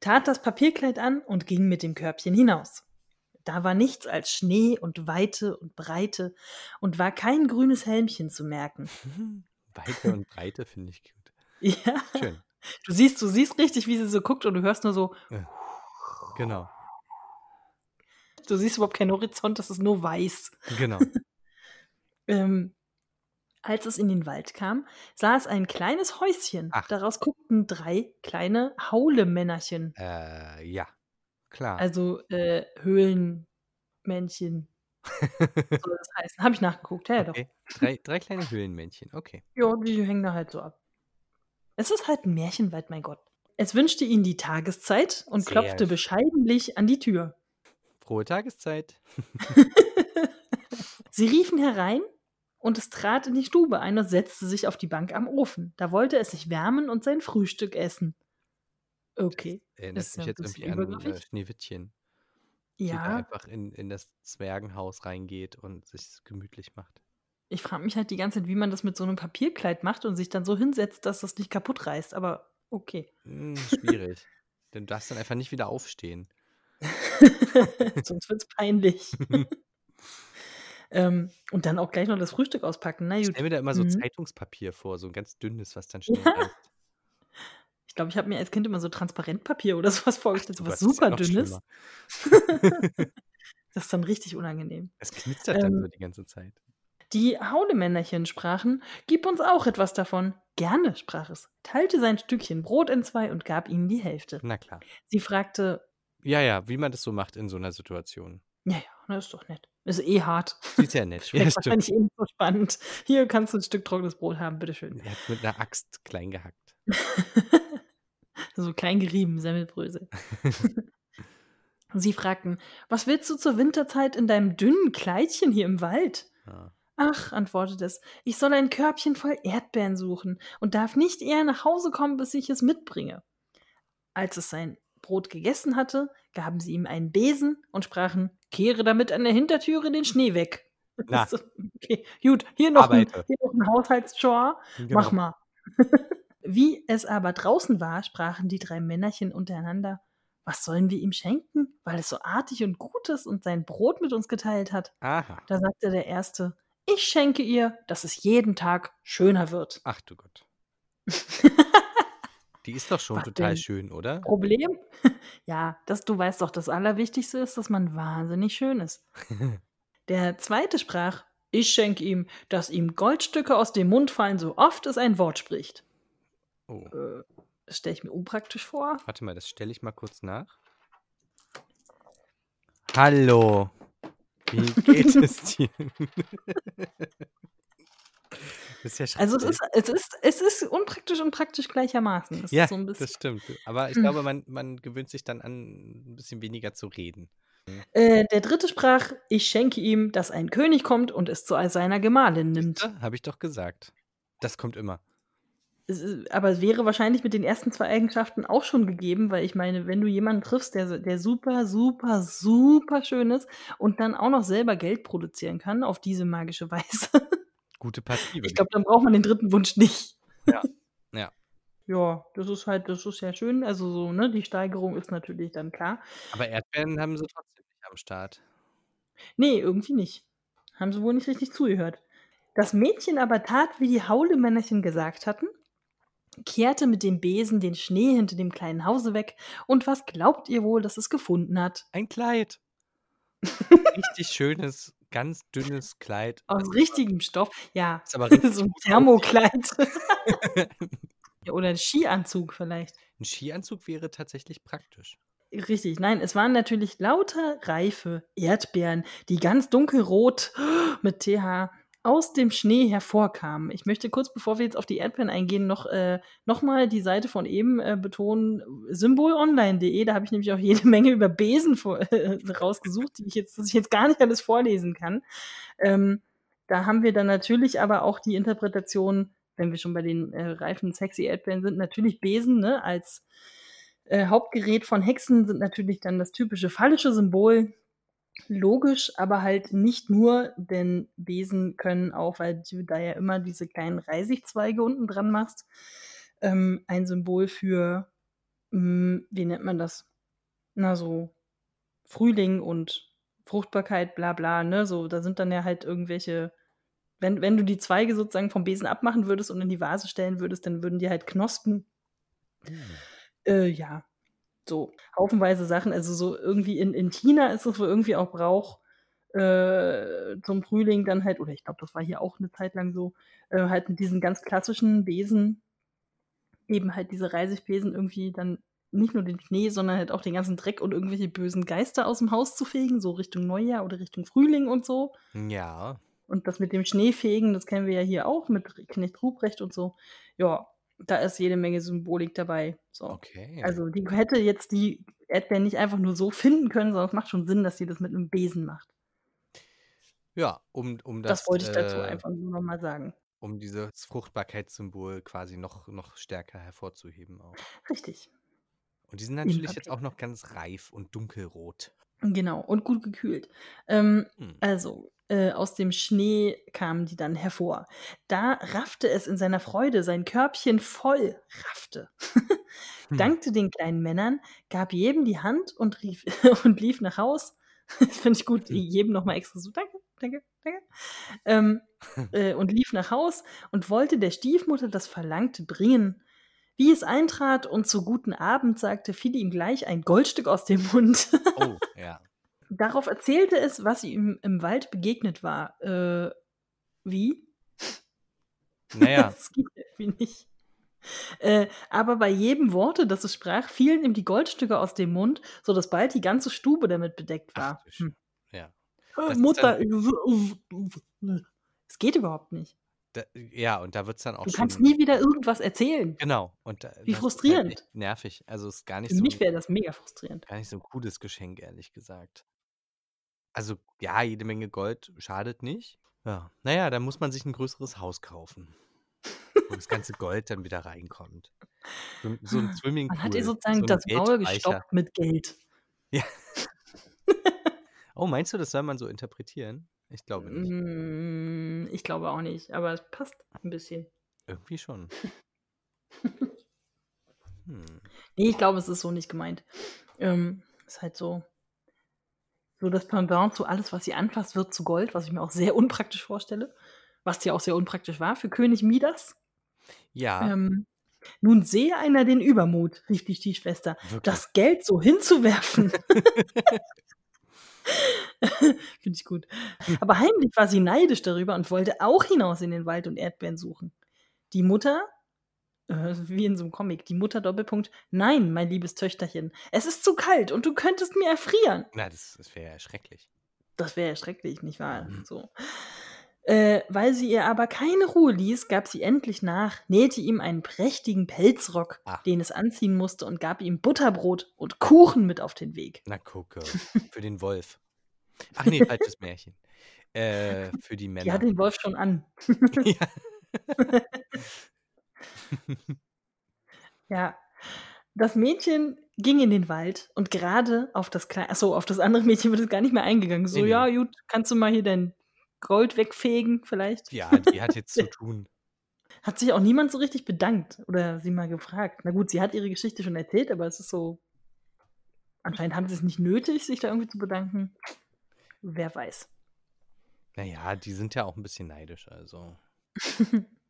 Tat das Papierkleid an und ging mit dem Körbchen hinaus. Da war nichts als Schnee und Weite und Breite und war kein grünes Helmchen zu merken. Weite und Breite finde ich gut. Ja. Schön. Du siehst, du siehst richtig, wie sie so guckt und du hörst nur so. Ja. Genau. Du siehst überhaupt keinen Horizont, das ist nur weiß. Genau. Ähm, als es in den Wald kam, sah es ein kleines Häuschen. Ach. Daraus guckten drei kleine Haulemännerchen. Äh, ja. Klar. Also äh, Höhlenmännchen. soll das heißen. Habe ich nachgeguckt. Ja, doch. okay. drei, drei kleine Höhlenmännchen. Okay. Ja, die hängen da halt so ab. Es ist halt ein Märchenwald, mein Gott. Es wünschte ihnen die Tageszeit und Sehr klopfte schön. bescheidenlich an die Tür. Frohe Tageszeit. Sie riefen herein und es trat in die Stube ein und setzte sich auf die Bank am Ofen. Da wollte es sich wärmen und sein Frühstück essen. Okay. Erinnert Ist mich ja jetzt irgendwie an äh. Schneewittchen. Die Ja, einfach in, in das Zwergenhaus reingeht und sich gemütlich macht. ich frage mich halt die ganze Zeit, wie man das mit so einem Papierkleid macht und sich dann so hinsetzt, dass das nicht kaputt reißt. Aber okay. Hm, schwierig. Denn du darfst dann einfach nicht wieder aufstehen. Sonst wird es peinlich. ähm, und dann auch gleich noch das Frühstück auspacken. Na Ich stelle mir da immer so Mhm. Zeitungspapier vor, so ein ganz dünnes, was dann schnell Ja. Ich glaube, ich habe mir als Kind immer so Transparentpapier oder sowas vorgestellt, so Du, was das ist ja super noch dünnes. Das ist dann richtig unangenehm. Es knistert dann Ähm, so die ganze Zeit. Die Haulemännerchen sprachen, gib uns auch etwas davon. Gerne, sprach es, teilte sein Stückchen Brot in zwei und gab ihnen die Hälfte. Na klar. Sie fragte, Ja, ja, wie man das so macht in so einer Situation. ja, ja, das ist doch nett. Ist eh hart. Sie ist ja nett. Ja, Schmeckt stimmt. wahrscheinlich eh nicht so spannend. Hier kannst du ein Stück trockenes Brot haben, bitteschön. Er hat mit einer Axt klein gehackt. so klein gerieben, Semmelbrösel. Sie fragten, was willst du zur Winterzeit in deinem dünnen Kleidchen hier im Wald? Ja. Ach, antwortete es, ich soll ein Körbchen voll Erdbeeren suchen und darf nicht eher nach Hause kommen, bis ich es mitbringe. Als es sein Brot gegessen hatte, gaben sie ihm einen Besen und sprachen, kehre damit an der Hintertüre den Schnee weg. Na. Okay, gut, hier noch, ein, Arbeite. hier noch ein Haushaltschore. Genau. Mach mal. Wie es aber draußen war, sprachen die drei Männerchen untereinander, was sollen wir ihm schenken, weil es so artig und gut ist und sein Brot mit uns geteilt hat? Aha. Da sagte der Erste, ich schenke ihr, dass es jeden Tag schöner wird. Ach du Gott. Die ist doch schon Was total denn? schön, oder? Problem? ja, das, du weißt doch, das Allerwichtigste ist, dass man wahnsinnig schön ist. Der Zweite sprach, ich schenke ihm, dass ihm Goldstücke aus dem Mund fallen, so oft es ein Wort spricht. Oh. Äh, das stelle ich mir unpraktisch vor. Warte mal, das stelle ich mal kurz nach. Hallo. Wie geht es dir? Das ja Also es ist, es ist, es ist unpraktisch und praktisch gleichermaßen. Es Ja, ist so das stimmt. Aber ich Hm. glaube, man, man gewöhnt sich dann an, ein bisschen weniger zu reden. Äh, der dritte sprach, ich schenke ihm, dass ein König kommt und es zu seiner Gemahlin nimmt. Habe ich doch gesagt. Das kommt immer. Es Aber es wäre wahrscheinlich mit den ersten zwei Eigenschaften auch schon gegeben, weil ich meine, wenn du jemanden triffst, der, der super, super, super schön ist und dann auch noch selber Geld produzieren kann, auf diese magische Weise, Gute Partie. ich glaube, dann braucht man den dritten Wunsch nicht. Ja. Ja. Ja, das ist halt, das ist ja schön. Also so, ne, die Steigerung ist natürlich dann klar. Aber Erdbeeren haben sie trotzdem nicht am Start. Nee, irgendwie nicht. Haben sie wohl nicht richtig zugehört. Das Mädchen aber tat, wie die Haulemännerchen gesagt hatten, kehrte mit dem Besen den Schnee hinter dem kleinen Hause weg. Und was glaubt ihr wohl, dass es gefunden hat? Ein Kleid. Richtig schönes, ganz dünnes Kleid. Aus richtigem Stoff. Ja, Ist aber richtig so ein Thermokleid. ja, oder ein Skianzug vielleicht. Ein Skianzug wäre tatsächlich praktisch. Richtig, nein, es waren natürlich lauter reife Erdbeeren, die ganz dunkelrot mit TH aus dem Schnee hervorkamen. Ich möchte kurz, bevor wir jetzt auf die Erdbeeren eingehen, noch, äh, noch mal die Seite von eben äh, betonen, symbolonline.de, da habe ich nämlich auch jede Menge über Besen vor, äh, rausgesucht, die ich jetzt, dass ich jetzt gar nicht alles vorlesen kann. Ähm, da haben wir dann natürlich aber auch die Interpretation, wenn wir schon bei den äh, reifen, sexy Erdbeeren sind, natürlich Besen ne, als äh, Hauptgerät von Hexen sind natürlich dann das typische phallische Symbol. Logisch, aber halt nicht nur, denn Besen können auch, weil du da ja immer diese kleinen Reisigzweige unten dran machst, ähm, ein Symbol für, hm, wie nennt man das? Na, so Frühling und Fruchtbarkeit, bla bla, ne? So, da sind dann ja halt irgendwelche wenn wenn du die Zweige sozusagen vom Besen abmachen würdest und in die Vase stellen würdest, dann würden die halt Knospen Hm. äh, ja, so haufenweise Sachen. Also, so irgendwie in in China ist es wohl irgendwie auch Brauch, äh, zum Frühling dann halt oder ich glaube, das war hier auch 'ne Zeit lang so, äh, halt mit diesen ganz klassischen Besen eben halt diese Reisigbesen irgendwie dann nicht nur den Schnee, sondern halt auch den ganzen Dreck und irgendwelche bösen Geister aus'm Haus zu fegen, so Richtung Neujahr oder Richtung Frühling und so. Ja. Und das mit dem Schneefegen, das kennen wir ja hier auch mit Knecht Ruprecht und so. Ja, da ist jede Menge Symbolik dabei, so. Okay. Also, die hätte jetzt die Erdbeeren nicht einfach nur so finden können, sondern es macht schon Sinn, dass sie das mit 'nem Besen macht. Ja, um um Das das, wollte ich dazu äh einfach nur noch mal sagen. um dieses Fruchtbarkeitssymbol quasi noch noch stärker hervorzuheben auch. Richtig. Und die sind natürlich jetzt auch noch ganz reif und dunkelrot. Genau, und gut gekühlt. Ähm, Hm. also, äh, aus dem Schnee kamen die dann hervor. Da raffte es in seiner Freude sein Körbchen voll raffte, Hm. dankte den kleinen Männern, gab jedem die Hand und rief und lief nach Haus. Das finde ich gut, Hm. jedem noch mal extra so: „Danke, danke, danke.“ Ähm, äh, und lief nach Haus und wollte der Stiefmutter das Verlangte bringen. Wie es eintrat und zu guten Abend sagte, fiel ihm gleich ein Goldstück aus dem Mund. Oh, ja. Darauf erzählte es, was ihm im Wald begegnet war. Äh, wie? Na ja. Das geht irgendwie nicht. Äh, aber bei jedem Worte, das es sprach, fielen ihm die Goldstücke aus dem Mund, sodass bald die ganze Stube damit bedeckt Ach war. Sch Hm. ja. Äh, Mutter, es geht überhaupt nicht. Da ja, und da wird's dann auch Du kannst nie wieder irgendwas erzählen. Genau. Und da Wie halt frustrierend. echt nervig. Also, ist gar nicht Für so mich 'n wäre das mega frustrierend. gar nicht so 'n cooles Geschenk, ehrlich gesagt. Also, ja, jede Menge Gold schadet nicht. Ja. Na ja, dann muss man sich 'n größeres Haus kaufen, wo das ganze Gold dann wieder reinkommt. So so 'n Man Swimmingpool, hat ihr so sozusagen 'n das Maul gestopft mit Geld. Ja. Oh, meinst du, das soll man so interpretieren? Ich glaube nicht. Hm, ich glaube auch nicht, aber es passt 'n bisschen. Irgendwie schon. Hm. Ne, ich glaube, es ist so nicht gemeint. Ähm, ist halt so so das Pendant zu alles, was sie anfasst, wird zu Gold, was ich mir auch sehr unpraktisch vorstelle, was ja auch sehr unpraktisch war für König Midas. Ja. Ähm, nun sehe einer den Übermut, rief die Stiefschwester, Wirklich? das Geld so hinzuwerfen. Finde ich gut. Aber heimlich war sie neidisch darüber und wollte auch hinaus in den Wald und Erdbeeren suchen. Die Mutter wie in so 'nem Comic, die Mutter Doppelpunkt: „Nein, mein liebes Töchterchen, es ist zu kalt und du könntest mir erfrieren.“ Na, das das wäre ja schrecklich. Das wäre ja schrecklich, nicht wahr? Mhm. So. Äh, weil sie ihr aber keine Ruhe ließ, gab sie endlich nach, nähte ihm einen prächtigen Pelzrock, Ah. den es anziehen musste, und gab ihm Butterbrot und Kuchen mit auf den Weg. Na gucke, für den Wolf. Ach ne, falsches Märchen. Äh, für die Die Männer. hat den Wolf schon an. Ja. Ja. Das Mädchen ging in den Wald und gerade auf das klei ach so, auf das andere Mädchen wird jetzt gar nicht mehr eingegangen. So: Ne, „Ja, gut, kannst du mal hier dein Gold wegfegen vielleicht?“ Ja, die hat jetzt zu tun. Hat sich auch niemand so richtig bedankt oder sie mal gefragt. Na gut, sie hat ihre Geschichte schon erzählt, aber es ist so anscheinend haben sie's nicht nötig, sich da irgendwie zu bedanken. Wer weiß. Na ja, die sind ja auch 'n bisschen neidisch, also.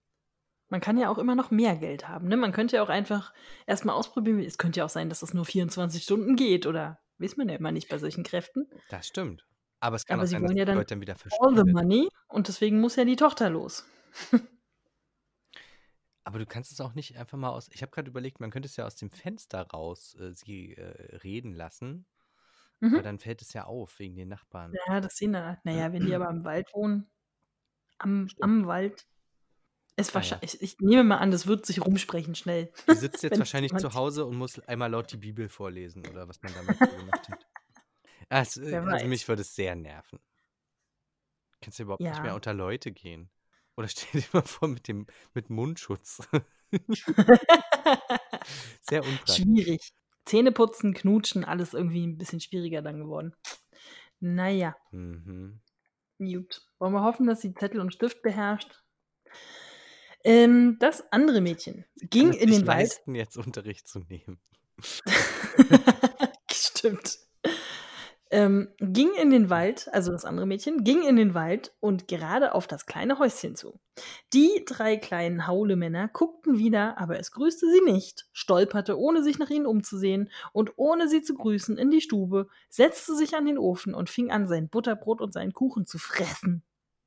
Man kann ja auch immer noch mehr Geld haben, ne? Man könnte ja auch einfach erst mal ausprobieren es könnte ja auch sein, dass das nur 24 Stunden geht oder weiß man ja immer nicht bei solchen Kräften. Das stimmt. Aber es kann Aber auch sie sein, dass ja dann Gold dann wieder all the money und deswegen muss ja die Tochter los. Aber du kannst es auch nicht einfach mal aus ich habe grad überlegt, man könnte es ja aus dem Fenster raus, äh, sie, äh, reden lassen, aber Mhm. dann fällt es ja auf wegen den Nachbarn. Ja, das sehen dann na ja, wenn die aber im Wald wohnen am am Wald ist Ah ja. wahrschei ich ich nehme mal an, das wird sich rumsprechen schnell. Die sitzt jetzt wahrscheinlich zu Hause und muss einmal laut die Bibel vorlesen oder was man so gemacht hat. Also weiß. mich würde es sehr nerven. Kannst ja überhaupt nicht mehr Ja. unter Leute gehen. Oder stell dir mal vor mit dem mit Mundschutz. Sehr unpraktisch. Schwierig. Zähneputzen, knutschen, alles irgendwie 'n bisschen schwieriger dann geworden. Na ja. Mhm. Gut. Wollen wir hoffen, dass sie Zettel und Stift beherrscht? Ähm, das andere Mädchen ging in den Wald leisten, jetzt Unterricht zu nehmen. Stimmt. Ähm, ging in den Wald, also das andere Mädchen, ging in den Wald und gerade auf das kleine Häuschen zu. Die drei kleinen Haulemänner guckten wieder, aber es grüßte sie nicht, stolperte, ohne sich nach ihnen umzusehen und ohne sie zu grüßen, in die Stube, setzte sich an den Ofen und fing an, sein Butterbrot und seinen Kuchen zu fressen.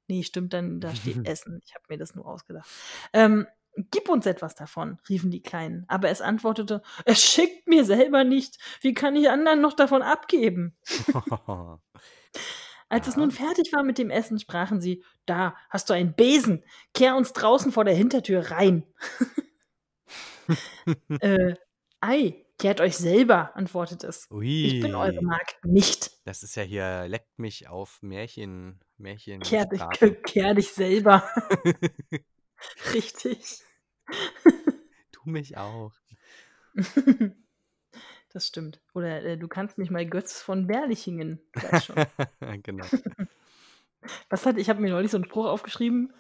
Nee, stimmt, dann da steht Essen. Ich habe mir das nur ausgedacht. Ähm, Gib uns etwas davon, riefen die Kleinen. Aber es antwortete, es schickt mir selber nicht. Wie kann ich anderen noch davon abgeben? Als es nun Ja. fertig war mit dem Essen, sprachen sie, da hast du einen Besen, kehr uns draußen vor der Hintertür rein. äh, ei, kehrt euch selber, antwortet es. Ich bin eure Ui. Magd nicht. Das ist ja hier leckt mich auf Märchen Kehr dich, kehr dich selber. Richtig. Tu mich auch. Das stimmt. Oder, äh, du kannst mich mal Götz von Berlichingen, schon. Genau. Was hat ich habe mir neulich so 'n Spruch aufgeschrieben,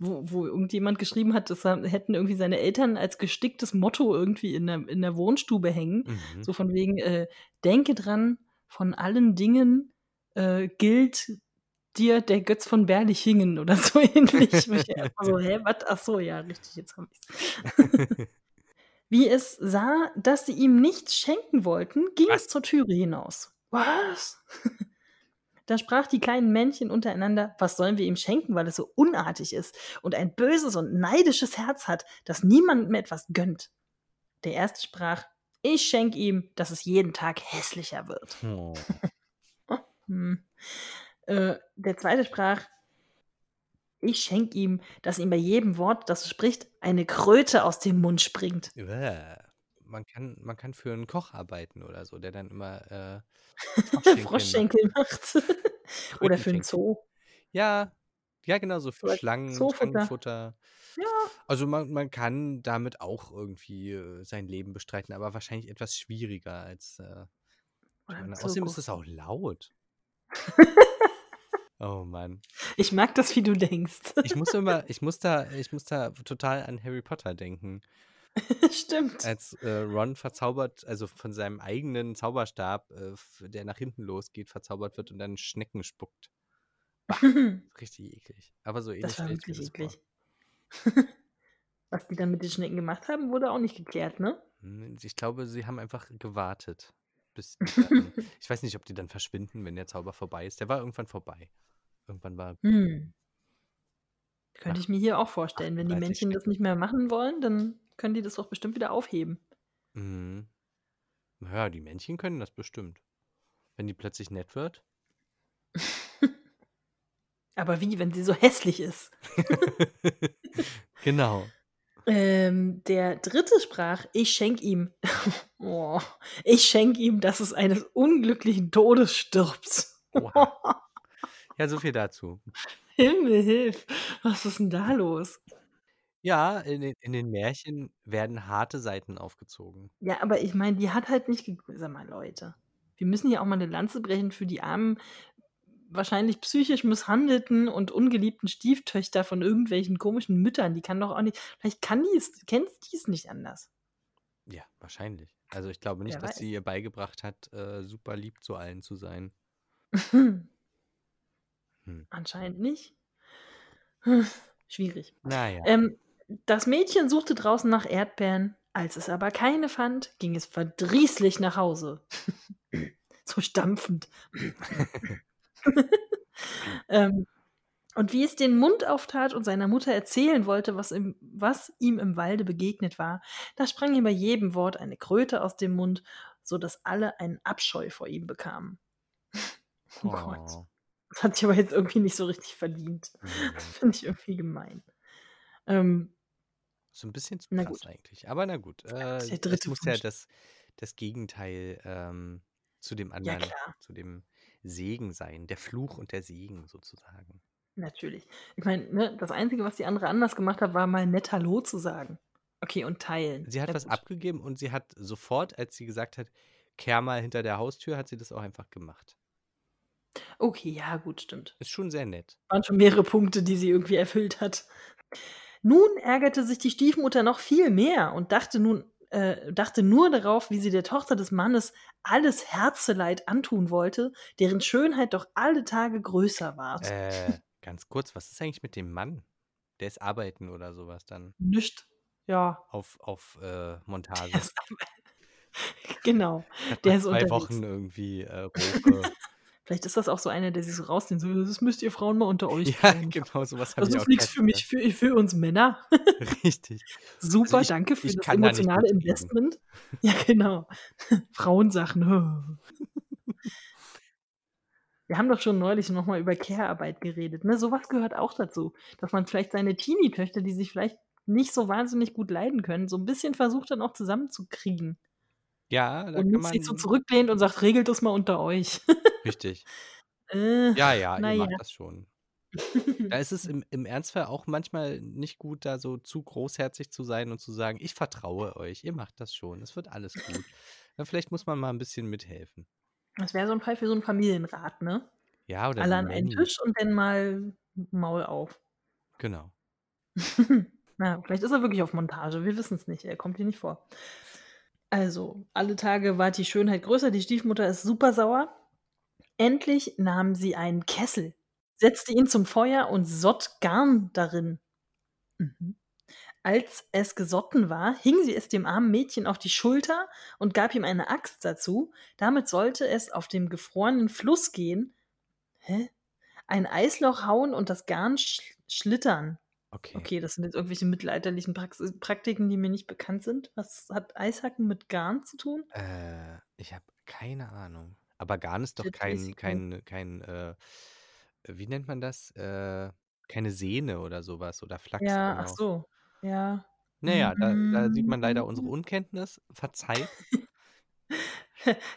wo wo irgendjemand geschrieben hat, das hätten irgendwie seine Eltern als gesticktes Motto irgendwie in der in der Wohnstube hängen. Mhm. So von wegen, äh: „Denke dran, von allen Dingen, äh, gilt dir der Götz von Berlichingen“ oder so ähnlich. Wo ich erst mal so: „Hä, was? Ach so, ja, richtig, jetzt habe ich's.“ Wie es sah, dass sie ihm nichts schenken wollten, ging Was? es zur Türe hinaus. Was? Da sprach die kleinen Männchen untereinander: „Was sollen wir ihm schenken, weil es so unartig ist und ein böses und neidisches Herz hat, das niemandem etwas gönnt?“ Der erste sprach: „Ich schenke ihm, dass es jeden Tag hässlicher wird.“ Oh. Hm. Äh, der zweite sprach: „Ich schenke ihm, dass ihm bei jedem Wort, das er spricht, eine Kröte aus dem Mund springt.“ Bäh. Man kann man kann für 'n Koch arbeiten oder so, der dann immer, äh, Froschschenkel macht. Froschschenkel macht. Oder für 'n Krötenschenkel. Zoo. Ja, ja, genau, so für als Schlangen Zoofutter. Schlangenfutter. Ja. Also, man man kann damit auch irgendwie, äh, sein Leben bestreiten, aber wahrscheinlich etwas schwieriger als, äh, ich Oder meine, außerdem ist Zirkus. es auch laut. Oh Mann. Ich mag das, wie du denkst. Ich muss immer ich muss da ich muss da total an Harry Potter denken. Stimmt. Als, äh, Ron verzaubert also, von seinem eigenen Zauberstab, äh, der nach hinten losgeht, verzaubert wird und dann Schnecken spuckt. Bah, richtig eklig. Aber so ähnlich Das war wirklich das eklig. Was die dann mit den Schnecken gemacht haben, wurde auch nicht geklärt, ne? Hm, ich glaube, sie haben einfach gewartet, bis dann ich weiß nicht, ob die dann verschwinden, wenn der Zauber vorbei ist. Der war irgendwann vorbei. Irgendwann war Hm. Könnte ich mir hier auch vorstellen. Wenn die 38 Männchen das nicht mehr machen wollen, dann können die das doch bestimmt wieder aufheben. Mhm. Na ja, die Männchen können das bestimmt. Wenn die plötzlich nett wird. Aber wie, wenn sie so hässlich ist? Genau. Ähm, der dritte sprach: „Ich schenke ihm oh, ich schenke ihm, dass es eines unglücklichen Todes stirbt.“ Oha. Ja, so viel dazu. Himmel hilf, was ist 'n da los? Ja, in den in den Märchen werden harte Seiten aufgezogen. Ja, aber ich meine, die hat halt nicht ge sag mal, Leute, wir müssen hier auch mal 'ne Lanze brechen für die armen, wahrscheinlich psychisch misshandelten und ungeliebten Stieftöchter von irgendwelchen komischen Müttern. Die kann doch auch nicht vielleicht kann die's kennt die's nicht anders. Ja, wahrscheinlich. Also, ich glaube nicht, Wer dass weiß. sie ihr beigebracht hat, äh, super lieb zu allen zu sein. Hm. Anscheinend nicht. Schwierig. Na ja. Ähm, das Mädchen suchte draußen nach Erdbeeren. Als es aber keine fand, ging es verdrießlich nach Hause. So stampfend. Ähm, und wie es den Mund auftat und seiner Mutter erzählen wollte, was ihm was ihm im Walde begegnet war, da sprang ihm bei jedem Wort eine Kröte aus dem Mund, so dass alle einen Abscheu vor ihm bekamen. Oh Gott. Oh. Das hat sich aber jetzt irgendwie nicht so richtig verdient. Mhm. Finde ich irgendwie gemein. Ähm So 'n bisschen zu Na krass gut. eigentlich. Aber na gut, Ja, äh, ist der dritte muss ja das das Gegenteil, ähm, zu dem Ja, anderen klar. zu dem Segen sein, der Fluch und der Segen sozusagen. Natürlich. Ich meine, ne, das Einzige, was die andere anders gemacht hat, war mal nett Hallo zu sagen. Okay, und teilen. Sie hat Ja was gut. abgegeben und sie hat sofort, als sie gesagt hat: „Kehr mal hinter der Haustür“, hat sie das auch einfach gemacht. Okay, ja gut, stimmt. Ist schon sehr nett. Waren schon mehrere Punkte, die sie irgendwie erfüllt hat. Nun ärgerte sich die Stiefmutter noch viel mehr und dachte nun äh, dachte nur darauf, wie sie der Tochter des Mannes alles Herzeleid antun wollte, deren Schönheit doch alle Tage größer ward. Äh, ganz kurz, was ist eigentlich mit dem Mann? Der ist arbeiten oder sowas dann Nischt. Ja. auf, auf äh, Montage. Genau. Der ist zwei unterwegs. Wochen irgendwie äh. Vielleicht ist das auch so einer, der sich so rausnimmt. So, das müsst ihr Frauen mal unter euch ja, klären. genau, sowas habe Das ich ist auch nichts für mich, für, für uns Männer. Richtig. Super, Also ich- danke für das da emotionale mitreden. Investment. Ja, genau. Frauensachen. Wir haben doch schon neulich nochmal über Care-Arbeit geredet. Ne? Sowas gehört auch dazu. Dass man vielleicht seine Teenie-Töchter, die sich vielleicht nicht so wahnsinnig gut leiden können, so ein bisschen versucht dann auch zusammenzukriegen. Ja, da Und kann nicht sich so man. zurücklehnt und sagt, regelt das mal unter euch. Richtig. äh, Ja, ja, ihr naja. macht das schon. Da ist es im, im Ernstfall auch manchmal nicht gut, da so zu großherzig zu sein und zu sagen, ich vertraue euch, ihr macht das schon, es wird alles gut. Ja, vielleicht muss man mal ein bisschen mithelfen. Das wäre so ein Fall für so einen Familienrat, ne? Ja, oder Alle an einen. Tisch und dann mal Maul auf. Genau. Na, vielleicht ist er wirklich auf Montage. Wir wissen es nicht. Er kommt hier nicht vor. Also, alle Tage war die Schönheit größer. Die Stiefmutter ist super sauer. Endlich nahm sie einen Kessel, setzte ihn zum Feuer und sott Garn darin. Mhm. Als es gesotten war, hing sie es dem armen Mädchen auf die Schulter und gab ihm eine Axt dazu. Damit sollte es auf dem gefrorenen Fluss gehen. Hä? Ein Eisloch hauen und das Garn sch schlittern. Okay. Okay, das sind jetzt irgendwelche mittelalterlichen Prax Praktiken, die mir nicht bekannt sind. Was hat Eishacken mit Garn zu tun? Äh, ich habe keine Ahnung. Aber Garn ist doch kein, kein, kein, äh, wie nennt man das? Äh, keine Sehne oder sowas oder Flachs, Ja, genau. ach so. Ja. Naja, da, da sieht man leider unsere Mm. Unkenntnis. Verzeiht.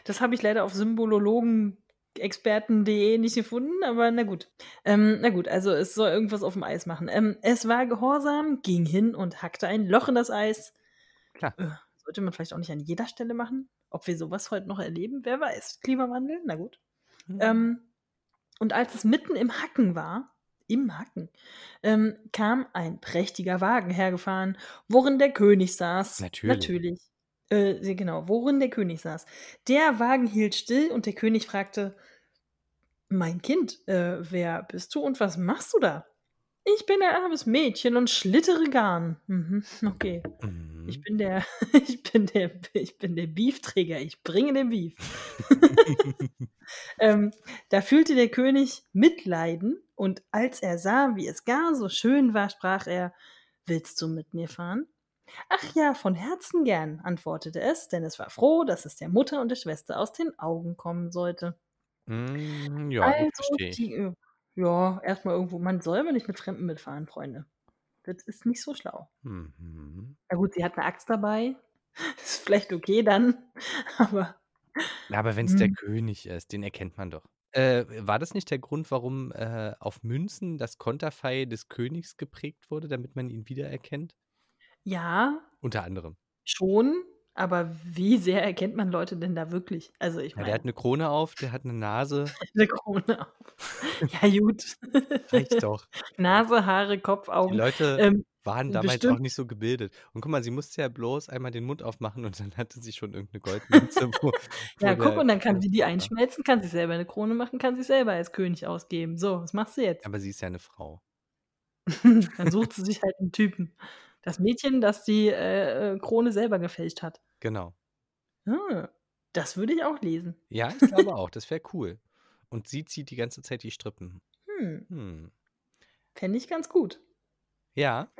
Das habe ich leider auf symbolologenexperten.de nicht gefunden, aber na gut. Ähm, na gut, also es soll irgendwas auf dem Eis machen. Ähm, es war gehorsam, ging hin und hackte ein Loch in das Eis. Klar. Äh, sollte man vielleicht auch nicht an jeder Stelle machen? Ob wir sowas heute noch erleben? Wer weiß. Klimawandel? Na gut. Hm. Ähm, und als es mitten im Hacken war, im Hacken, ähm, kam ein prächtiger Wagen hergefahren, worin der König saß. Natürlich. Natürlich. Äh, genau, worin der König saß. Der Wagen hielt still und der König fragte: Mein Kind, äh, wer bist du und was machst du da? Ich bin ein armes Mädchen und schlittere Garn. Mhm, okay. Mhm. Ich bin der, ich bin der, ich bin der Beefträger. Ich bringe den Beef. ähm, da fühlte der König Mitleiden und als er sah, wie es gar so schön war, sprach er: Willst du mit mir fahren? Ach ja, von Herzen gern, antwortete es, denn es war froh, dass es der Mutter und der Schwester aus den Augen kommen sollte. Mm, ja, Also, verstehe ich. die, ja, erstmal irgendwo, man soll aber nicht mit Fremden mitfahren, Freunde. Das ist nicht so schlau. Mhm. Na gut, sie hat eine Axt dabei. Ist vielleicht okay dann, aber aber wenn es der hm. König ist, den erkennt man doch. Äh, war das nicht der Grund, warum äh, auf Münzen das Konterfei des Königs geprägt wurde, damit man ihn wiedererkennt? Ja, Unter anderem. schon, aber wie sehr erkennt man Leute denn da wirklich? Also, ich Ja, der hat meine, eine Krone auf, der hat eine Nase. eine Krone auf. Ja, gut. Reicht doch. Nase, Haare, Kopf, Die Augen. Leute Ähm, waren damals auch bestimmt. nicht so gebildet. Und guck mal, sie musste ja bloß einmal den Mund aufmachen und dann hatte sie schon irgendeine Goldmünze, wo, wo Ja, guck, und dann kann sie die einschmelzen, kann sich selber eine Krone machen, kann sich selber als König ausgeben. So, was machst du jetzt? Aber sie ist ja eine Frau. Dann sucht sie sich halt einen Typen. Das Mädchen, das die äh, äh, Krone selber gefälscht hat. Genau. Ah, das würde ich auch lesen. Ja, ich glaube auch. Das wäre cool. Und sie zieht die ganze Zeit die Strippen. Hm, Hm. fände ich ganz gut. Ja.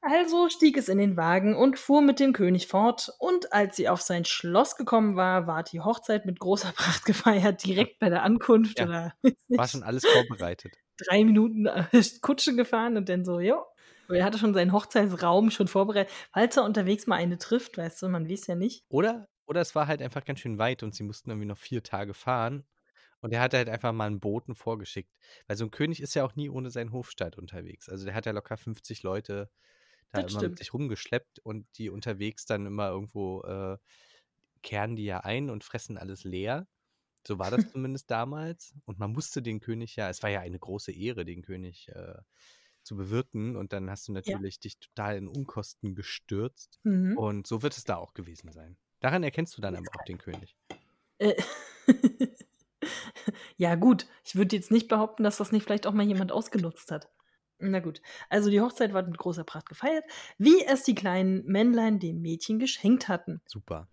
Also stieg es in den Wagen und fuhr mit dem König fort, und als sie auf sein Schloss gekommen war, ward die Hochzeit mit großer Pracht gefeiert, direkt bei der Ankunft Ja. oder War schon alles vorbereitet. drei Minuten äh, Kutsche gefahren und dann so, jo. Er hatte schon seinen Hochzeitsraum schon vorbereitet, falls er unterwegs mal eine trifft, weißt du, man weiß ja nicht. Oder, oder es war halt einfach ganz schön weit und sie mussten irgendwie noch vier Tage fahren. Und er hat halt einfach mal einen Boten vorgeschickt. Weil so ein König ist ja auch nie ohne seinen Hofstaat unterwegs. Also der hat ja locker 50 Leute da Das immer mit stimmt. sich rumgeschleppt und die unterwegs dann immer irgendwo äh, kehren die ja ein und fressen alles leer. So war das zumindest damals. Und man musste den König ja, es war ja eine große Ehre, den König äh, zu bewirten und dann hast du Ja. natürlich dich total in Unkosten gestürzt. Mhm. Und so wird es da auch gewesen sein. Daran erkennst du dann aber auch den König. Äh, ja gut, ich würde jetzt nicht behaupten, dass das nicht vielleicht auch mal jemand ausgenutzt hat. Na gut, also die Hochzeit war mit großer Pracht gefeiert, wie es die kleinen Männlein dem Mädchen geschenkt hatten. Super.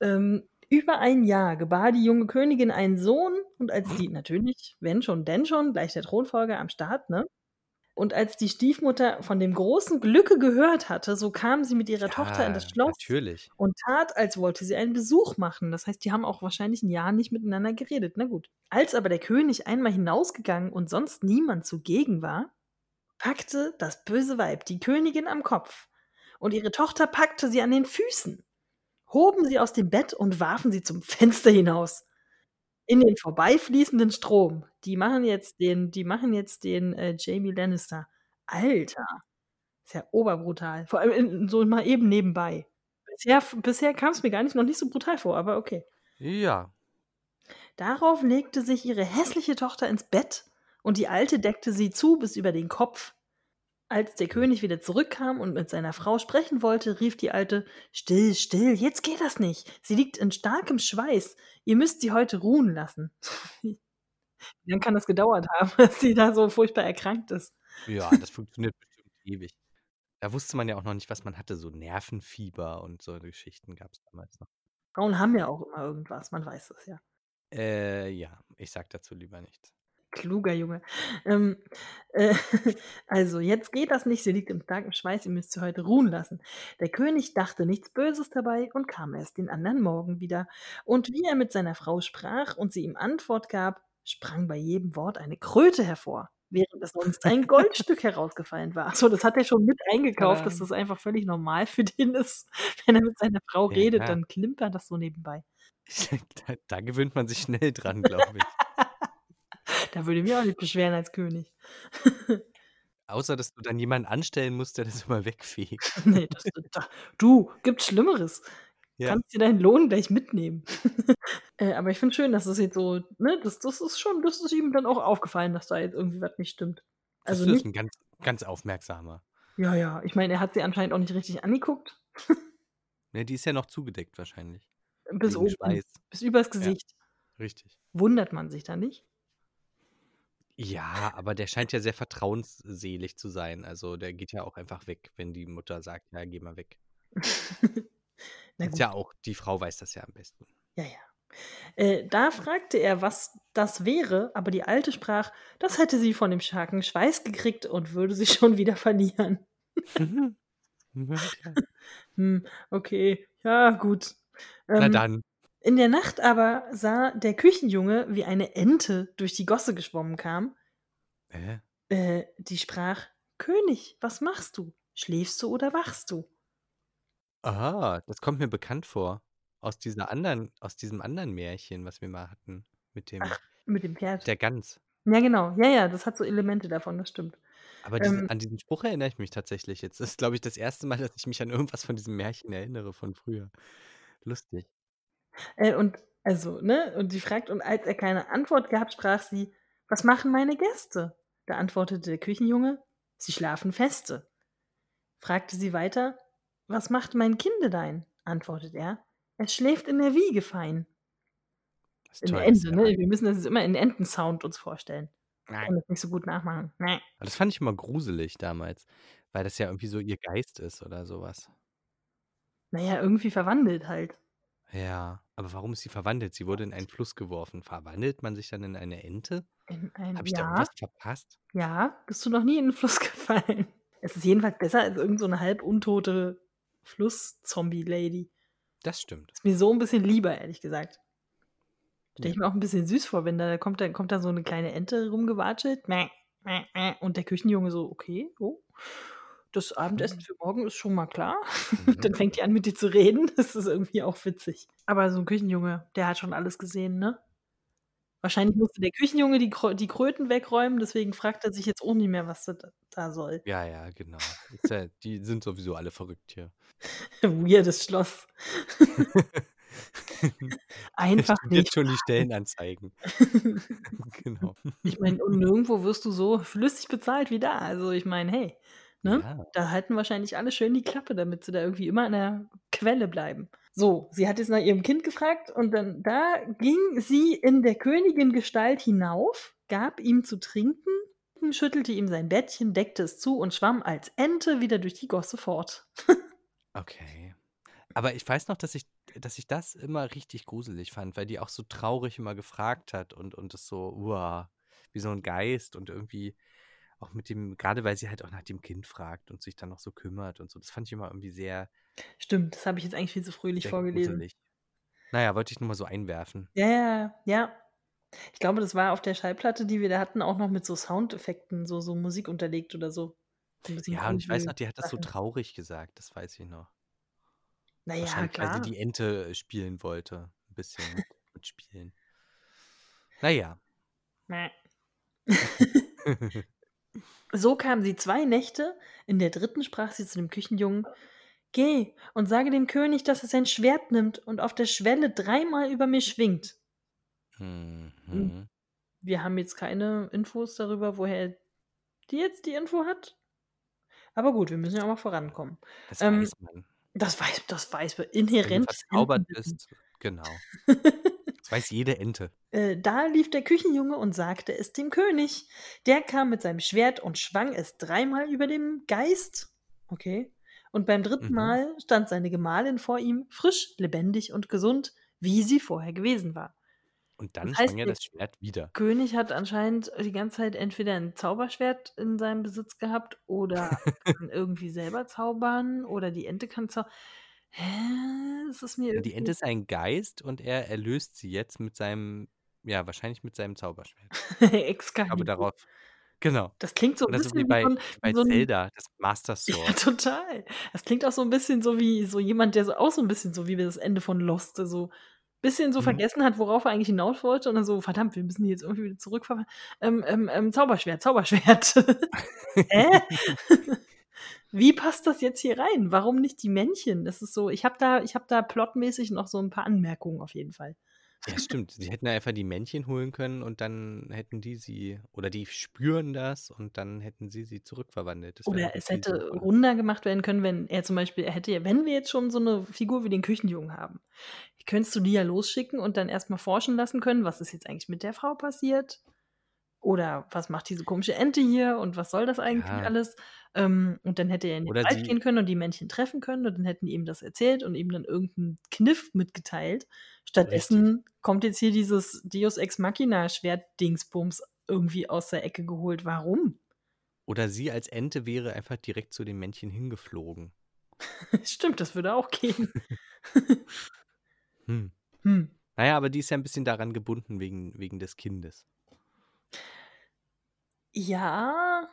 Ähm, über ein Jahr gebar die junge Königin einen Sohn und als die natürlich, wenn schon, denn schon, gleich der Thronfolger am Start, ne? Und als die Stiefmutter von dem großen Glücke gehört hatte, so kam sie mit ihrer Tochter in das Ja, Schloss natürlich. und tat, als wollte sie einen Besuch machen. Das heißt, die haben auch wahrscheinlich ein Jahr nicht miteinander geredet. Na gut. Als aber der König einmal hinausgegangen und sonst niemand zugegen war, packte das böse Weib die Königin am Kopf und ihre Tochter packte sie an den Füßen, hoben sie aus dem Bett und warfen sie zum Fenster hinaus. In den vorbeifließenden Strom. Die machen jetzt den, die machen jetzt den äh, Jamie Lannister. Alter. Ist ja oberbrutal. Vor allem in, so mal eben nebenbei. Bisher, bisher kam es mir gar nicht noch nicht so brutal vor, aber okay. Ja. Darauf legte sich ihre hässliche Tochter ins Bett und die Alte deckte sie zu bis über den Kopf. Als der König wieder zurückkam und mit seiner Frau sprechen wollte, rief die Alte: Still, still, jetzt geht das nicht. Sie liegt in starkem Schweiß. Ihr müsst sie heute ruhen lassen. Wie lange kann das gedauert haben, dass sie da so furchtbar erkrankt ist? Ja, das funktioniert bestimmt ewig. Da wusste man ja auch noch nicht, was man hatte. So Nervenfieber und so Geschichten gab es damals noch. Frauen haben ja auch immer irgendwas, man weiß das ja. Äh, ja, ich sag dazu lieber nichts. Kluger Junge. Ähm, äh, also, jetzt geht das nicht. Sie liegt im starken Schweiß. Ihr müsst sie heute ruhen lassen. Der König dachte nichts Böses dabei und kam erst den anderen Morgen wieder. Und wie er mit seiner Frau sprach und sie ihm Antwort gab, sprang bei jedem Wort eine Kröte hervor, während es sonst ein Goldstück herausgefallen war. So, das hat er schon mit eingekauft, dass das einfach völlig normal für den ist. Wenn er mit seiner Frau Ja, redet, dann klimpert das so nebenbei. da, da gewöhnt man sich schnell dran, glaube ich. Da würde ich mich auch nicht beschweren als König. Außer, dass du dann jemanden anstellen musst, der das immer wegfegt. Nee, das, da, du, gibt's Schlimmeres. Ja. Kannst dir deinen Lohn gleich mitnehmen. äh, aber ich finde schön, dass das jetzt so, ne, das, das ist schon, das ist ihm dann auch aufgefallen, dass da jetzt irgendwie was nicht stimmt. Also bist nicht, ein ganz, ganz aufmerksamer. ja, ja, ich meine, er hat sie anscheinend auch nicht richtig angeguckt. Ne, die ist ja noch zugedeckt wahrscheinlich. Bis oben, Schweiß. bis übers Ja, Gesicht. richtig. Wundert man sich da nicht? Ja, aber der scheint ja sehr vertrauensselig zu sein. Also der geht ja auch einfach weg, wenn die Mutter sagt, ja, geh mal weg. Na Ist gut, ja auch, die Frau weiß das ja am besten. ja, ja. Äh, da fragte er, was das wäre, aber die Alte sprach, das hätte sie von dem starken Schweiß gekriegt und würde sie schon wieder verlieren. Hm, okay, ja, gut. Na Ähm, dann. in der Nacht aber sah der Küchenjunge, wie eine Ente durch die Gosse geschwommen kam. Äh? Äh, die sprach: König, was machst du? Schläfst du oder wachst du? Aha, das kommt mir bekannt vor. Aus dieser anderen, aus diesem anderen Märchen, was wir mal hatten. Mit dem, Ach, mit dem Pferd. der Gans. Ja, genau. Ja, ja, das hat so Elemente davon, das stimmt. Aber diese, Ähm, an diesen Spruch erinnere ich mich tatsächlich jetzt. Das ist, glaube ich, das erste Mal, dass ich mich an irgendwas von diesem Märchen erinnere von früher. Lustig. äh, und also, ne, und sie fragt, und als er keine Antwort gab, sprach sie: Was machen meine Gäste? Da antwortete der Küchenjunge: Sie schlafen feste. Fragte sie weiter: Was macht mein Kindedein? Antwortet er: Es schläft in der Wiege fein. Das In der Ente, ne? Wir müssen das immer in Entensound uns vorstellen. Nein. kann das nicht so gut nachmachen. Aber das fand ich immer gruselig damals, weil das ja irgendwie so ihr Geist ist oder sowas. Naja, irgendwie verwandelt halt. Ja, aber warum ist sie verwandelt? Sie wurde in einen Fluss geworfen. Verwandelt man sich dann in eine Ente? In ein Habe ich da ja, irgendwas verpasst? ja, bist du noch nie in den Fluss gefallen? Es ist jedenfalls besser als irgend so halb untote Fluss-Zombie-Lady. Das stimmt. Ist mir so 'n bisschen lieber, ehrlich gesagt. Stelle ich mir auch 'n bisschen süß vor, wenn da kommt da kommt da so 'ne kleine Ente rumgewatschelt. Und der Küchenjunge so: „Okay, oh, das Abendessen Mhm. für morgen ist schon mal klar.“ Mhm. Dann fängt die an, mit dir zu reden. Das ist irgendwie auch witzig. Aber so 'n Küchenjunge, der hat schon alles gesehen, ne? Wahrscheinlich musste der Küchenjunge die die Kröten wegräumen, deswegen fragt er sich jetzt auch nicht mehr, was das da soll. Ja, ja, genau. Ja die sind sowieso alle verrückt hier. Weirdes Schloss. Einfach nicht schon die. Stellenanzeigen. Genau. Ich meine, und nirgendwo wirst du so flüssig bezahlt wie da. Also, ich meine, hey, ne? Ja. Da halten wahrscheinlich alle schön die Klappe, damit sie da irgendwie immer an der Quelle bleiben. So, sie hat jetzt nach ihrem Kind gefragt und dann da ging sie in der Königin-Gestalt hinauf, gab ihm zu trinken, schüttelte ihm sein Bettchen, deckte es zu und schwamm als Ente wieder durch die Gosse fort. Okay. Aber ich weiß noch, dass ich dass ich das immer richtig gruselig fand, weil die auch so traurig immer gefragt hat und und das so, uah, wie so 'n Geist und irgendwie auch mit dem grade weil sie halt auch nach dem Kind fragt und sich dann noch so kümmert und so. Das fand ich immer irgendwie sehr Stimmt, das habe ich jetzt eigentlich viel zu fröhlich vorgelesen. gruselig. Na ja, wollte ich nur mal so einwerfen. Ja, ja, ja. Ich glaube, das war auf der Schallplatte, die wir da hatten, auch noch mit so Soundeffekten, so so Musik unterlegt oder so. So Ja, und ich weiß noch, die hat das so traurig gesagt, das weiß ich noch. Na ja, Wahrscheinlich, weil sie klar. die Ente, äh, spielen wollte, 'n bisschen mit mitspielen. Na ja. So kam sie 2 Nächte, in der 3. sprach sie zu dem Küchenjungen: „Geh und sage dem König, dass er sein Schwert nimmt und auf der Schwelle dreimal über mir schwingt.“ Hm. Mhm. Wir haben jetzt keine Infos darüber, woher die jetzt die Info hat. Aber gut, wir müssen ja auch mal vorankommen. Das Ähm, weiß man. das weiß das weiß man. Wenn du verzaubert bist genau. Das weiß jede Ente. Äh, da lief der Küchenjunge und sagte es dem König. Der kam mit seinem Schwert und schwang es dreimal über dem Geist. Okay. Und beim dritten Mhm. Mal stand seine Gemahlin vor ihm, frisch, lebendig und gesund, wie sie vorher gewesen war. Und dann Das heißt, schwang er der das Schwert wieder. König hat anscheinend die ganze Zeit entweder 'n Zauberschwert in seinem Besitz gehabt oder kann irgendwie selber zaubern oder die Ente kann zau hä? Das ist mir Ja, die Ente ist ein Geist und er erlöst sie jetzt mit seinem ja, wahrscheinlich mit seinem Zauberschwert. Excalibur. darauf genau. Das klingt so 'n Oder so wie bisschen wie bei wie bei so 'n Zelda, das Master Ja, Sword. total. Das klingt auch so 'n bisschen so wie so jemand, der so auch so 'n bisschen so wie das Ende von Lost, so bisschen so Mhm. vergessen hat, worauf er eigentlich hinaus wollte und dann so: „Verdammt, wir müssen die jetzt irgendwie wieder zurückver ähm, ähm, ähm, Zauberschwert, Zauberschwert.“ Hä? Wie passt das jetzt hier rein? Warum nicht die Männchen? Das ist so ich habe da ich habe da plotmäßig noch so 'n paar Anmerkungen auf jeden Fall. Ja, stimmt. Sie hätten ja einfach die Männchen holen können und dann hätten die sie oder die spüren das und dann hätten sie sie zurückverwandelt. Das Oder es hätte sinnvoller. runder gemacht werden können, wenn er zum Beispiel er hätte ja wenn wir jetzt schon so 'ne Figur wie den Küchenjungen haben, könntest du die ja losschicken und dann erst mal forschen lassen können, was ist jetzt eigentlich mit der Frau passiert? Oder was macht diese komische Ente hier und was soll das eigentlich Ja. alles? Ähm, und dann hätte er in den Oder Wald gehen können und die Männchen treffen können und dann hätten die ihm das erzählt und ihm dann irgend 'n Kniff mitgeteilt. Stattdessen kommt jetzt hier dieses Deus Ex Machina Schwert-Dingsbums irgendwie aus der Ecke geholt. Warum? Oder sie als Ente wäre einfach direkt zu den Männchen hingeflogen. Stimmt, das würde auch gehen. Hm. Hm. Na ja, aber die ist ja 'n bisschen daran gebunden wegen wegen des Kindes. Ja.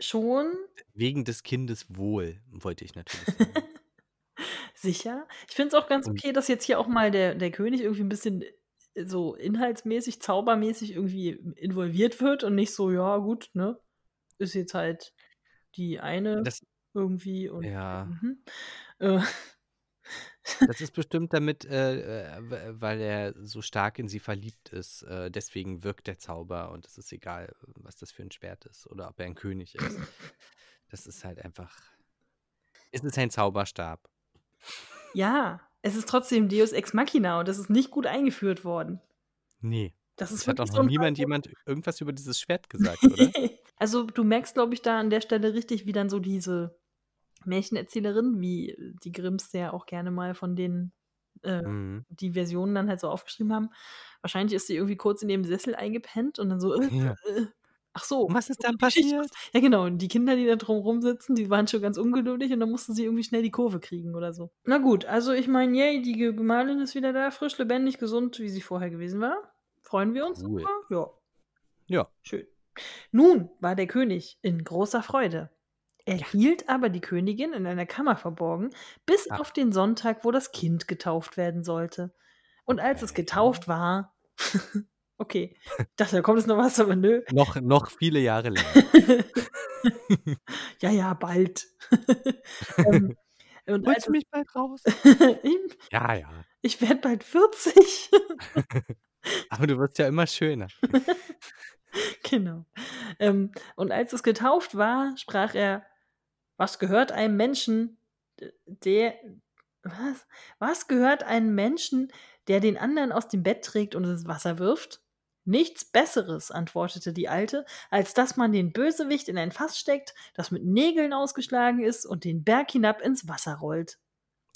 Schon. Wegen des Kindes Wohl, wollte ich natürlich sagen. Sicher. Ich finde es auch ganz okay, dass jetzt hier auch mal der der König irgendwie 'n bisschen, äh, so inhaltsmäßig, zaubermäßig irgendwie involviert wird und nicht so: „Ja gut, ne, ist jetzt halt die eine Das irgendwie und Ja. mhm.“ Äh. Das ist bestimmt damit, äh, äh, weil er so stark in sie verliebt ist. Äh, deswegen wirkt der Zauber und es ist egal, was das für 'n Schwert ist oder ob er 'n König ist. Das ist halt einfach es ist ein Zauberstab. Ja, es ist trotzdem Deus Ex Machina und das ist nicht gut eingeführt worden. Ne. Das ist Es hat auch noch so niemand jemand irgendwas über dieses Schwert gesagt, oder? Also, du merkst, glaube ich, da an der Stelle richtig, wie dann so diese Märchenerzählerin, wie die Grimms ja auch gerne mal von denen, äh, Mhm. die Versionen dann halt so aufgeschrieben haben. Wahrscheinlich ist sie irgendwie kurz in ihrem Sessel eingepennt und dann so: „Äh, Ja. äh, ach so, was ist dann passiert? ja genau, und die Kinder, die da drum rum sitzen, die waren schon ganz ungeduldig und dann musste sie irgendwie schnell die Kurve kriegen oder so. Na gut, also ich meine, yay, die Ge Gemahlin ist wieder da, frisch, lebendig, gesund, wie sie vorher gewesen war. Freuen wir uns Cool. Ja. Ja. Schön. Nun war der König in großer Freude. Er hielt aber die Königin in einer Kammer verborgen, bis Ach. auf den Sonntag, wo das Kind getauft werden sollte. Und als es getauft war okay, ich dachte, da kommt jetzt noch was, aber nö. Noch noch viele Jahre länger. Ja, ja, bald. Ähm, Und Holst du mich bald raus? ich Ja, ja. ich werde bald 40. Aber du wirst ja immer schöner. Genau. Ähm, und als es getauft war, sprach er: „Was gehört einem Menschen, der was? Was gehört einem Menschen, der den anderen aus dem Bett trägt und ins Wasser wirft? Nichts Besseres“, antwortete die Alte, „als dass man den Bösewicht in ein Fass steckt, das mit Nägeln ausgeschlagen ist und den Berg hinab ins Wasser rollt.“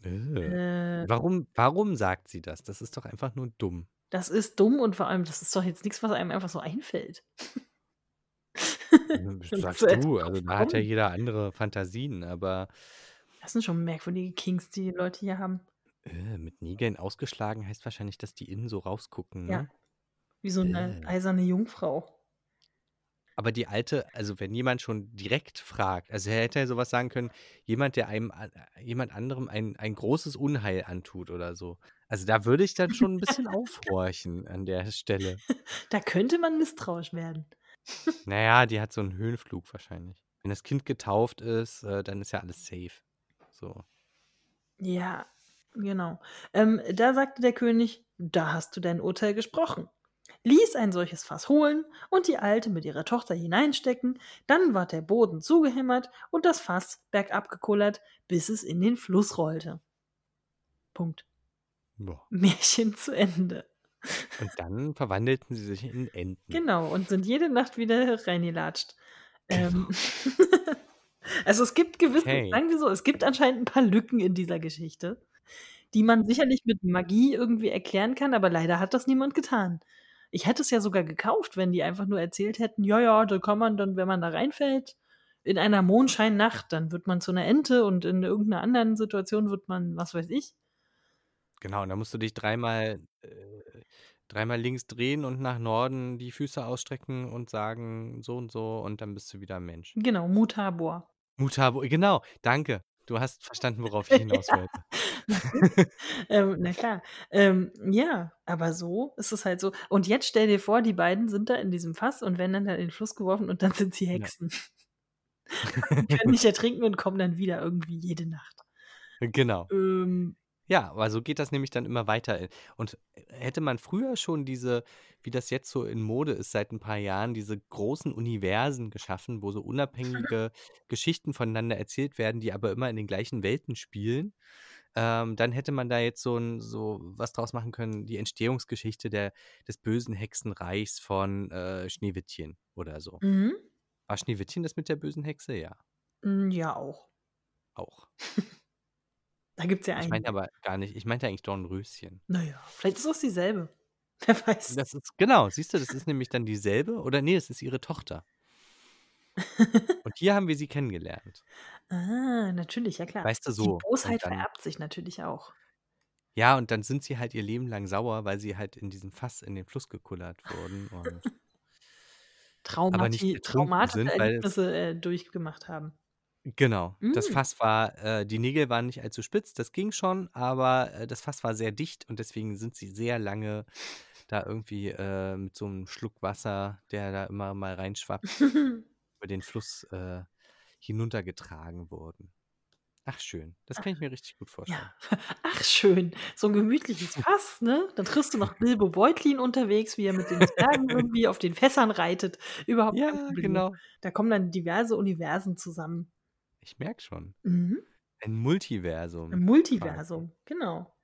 Äh. Äh. Warum warum sagt sie das? Das ist doch einfach nur dumm. Das ist dumm und vor allem, das ist doch jetzt nix, was einem einfach so einfällt. Sagst du, also da hat ja jeder andere Fantasien, aber Das sind schon merkwürdige Kinks, die Leute hier haben. Äh, mit Nägeln ausgeschlagen heißt wahrscheinlich, dass die innen so rausgucken, Ja, ne? wie so 'ne Äh. eiserne Jungfrau. Aber die Alte also wenn jemand schon direkt fragt also er hätte ja so was sagen können: „Jemand, der einem a jemand anderem ein ein großes Unheil antut“, oder so. Also da würde ich dann schon 'n bisschen aufhorchen an der Stelle. Da könnte man misstrauisch werden. Na ja, die hat so 'n Höhenflug wahrscheinlich. Wenn das Kind getauft ist, äh, dann ist ja alles safe, so. Ja, genau. Ähm, da sagte der König: „Da hast du dein Urteil gesprochen“, ließ ein solches Fass holen und die Alte mit ihrer Tochter hineinstecken, dann ward der Boden zugehämmert und das Fass bergab gekullert, bis es in den Fluss rollte. Punkt. Ja. Märchen zu Ende. Und dann verwandelten sie sich in Enten. Genau, und sind jede Nacht wieder reingelatscht. Genau. Ähm, also es gibt gewisse Okay. sagen wir so, es gibt anscheinend 'n paar Lücken in dieser Geschichte, die man sicherlich mit Magie irgendwie erklären kann, aber leider hat das niemand getan. Ich hätte es ja sogar gekauft, wenn die einfach nur erzählt hätten: „Ja, ja, da kann man dann, wenn man da reinfällt, in einer Mondscheinnacht, dann wird man zu 'ner Ente und in irgend 'ner anderen Situation wird man, was weiß ich.“ Genau, und dann musst du dich dreimal äh, dreimal links drehen und nach Norden die Füße ausstrecken und sagen: „So und so“, und dann bist du wieder 'n Mensch. Genau, Mutabor. Mutabor, genau, danke. Du hast verstanden, worauf ich hinaus Ja, wollte. Ähm, na klar. Ähm, ja, aber so ist es halt so. Und jetzt stell dir vor, die beiden sind da in diesem Fass und werden dann da in den Fluss geworfen und dann sind sie Ja. Hexen. Und können nicht ertrinken und kommen dann wieder irgendwie jede Nacht. Genau. Ähm. Ja, aber so geht das nämlich dann immer weiter. Äh, und hätte man früher schon diese wie das jetzt so in Mode ist seit 'n paar Jahren, diese großen Universen geschaffen, wo so unabhängige Geschichten voneinander erzählt werden, die aber immer in den gleichen Welten spielen, ähm, dann hätte man da jetzt so 'n so was draus machen können, die Entstehungsgeschichte der des bösen Hexenreichs von, äh, Schneewittchen oder so. Mhm. War Schneewittchen das mit der bösen Hexe? Ja. Hm, ja, auch. Auch. Da gibt's ja Ich einige. meinte aber gar nicht ich meinte eigentlich Dornröschen. Na ja, vielleicht ist das dieselbe. Wer weiß. Das ist genau, siehst du, das ist nämlich dann dieselbe oder ne, es ist ihre Tochter. Und hier haben wir sie kennengelernt. Ah, natürlich, ja klar. Weißt du, Die so. Und Bosheit dann vererbt sich natürlich auch. Ja, und dann sind sie halt ihr Leben lang sauer, weil sie halt in diesem Fass in den Fluss gekullert wurden und aber nicht Traumati traumatische sind, es Erlebnisse, äh, durchgemacht haben. Genau. Das Hm. Fass war äh, die Nägel waren nicht allzu spitz, das ging schon, aber, äh, das Fass war sehr dicht und deswegen sind sie sehr lange da irgendwie, äh, mit so 'nem Schluck Wasser, der da immer mal reinschwappt, über den Fluss, äh, hinuntergetragen worden. Ach schön, das Ach. kann ich mir richtig gut Ja. vorstellen. Ach schön, so 'n gemütliches Fass, ne? Dann triffst du noch Bilbo Beutlin unterwegs, wie er mit den Zwergen irgendwie auf den Fässern reitet. Überhaupt kein Ja, Problem. genau. Da kommen dann diverse Universen zusammen. Ich merke schon. Mhm. Ein Multiversum quasi. Multiversum, genau.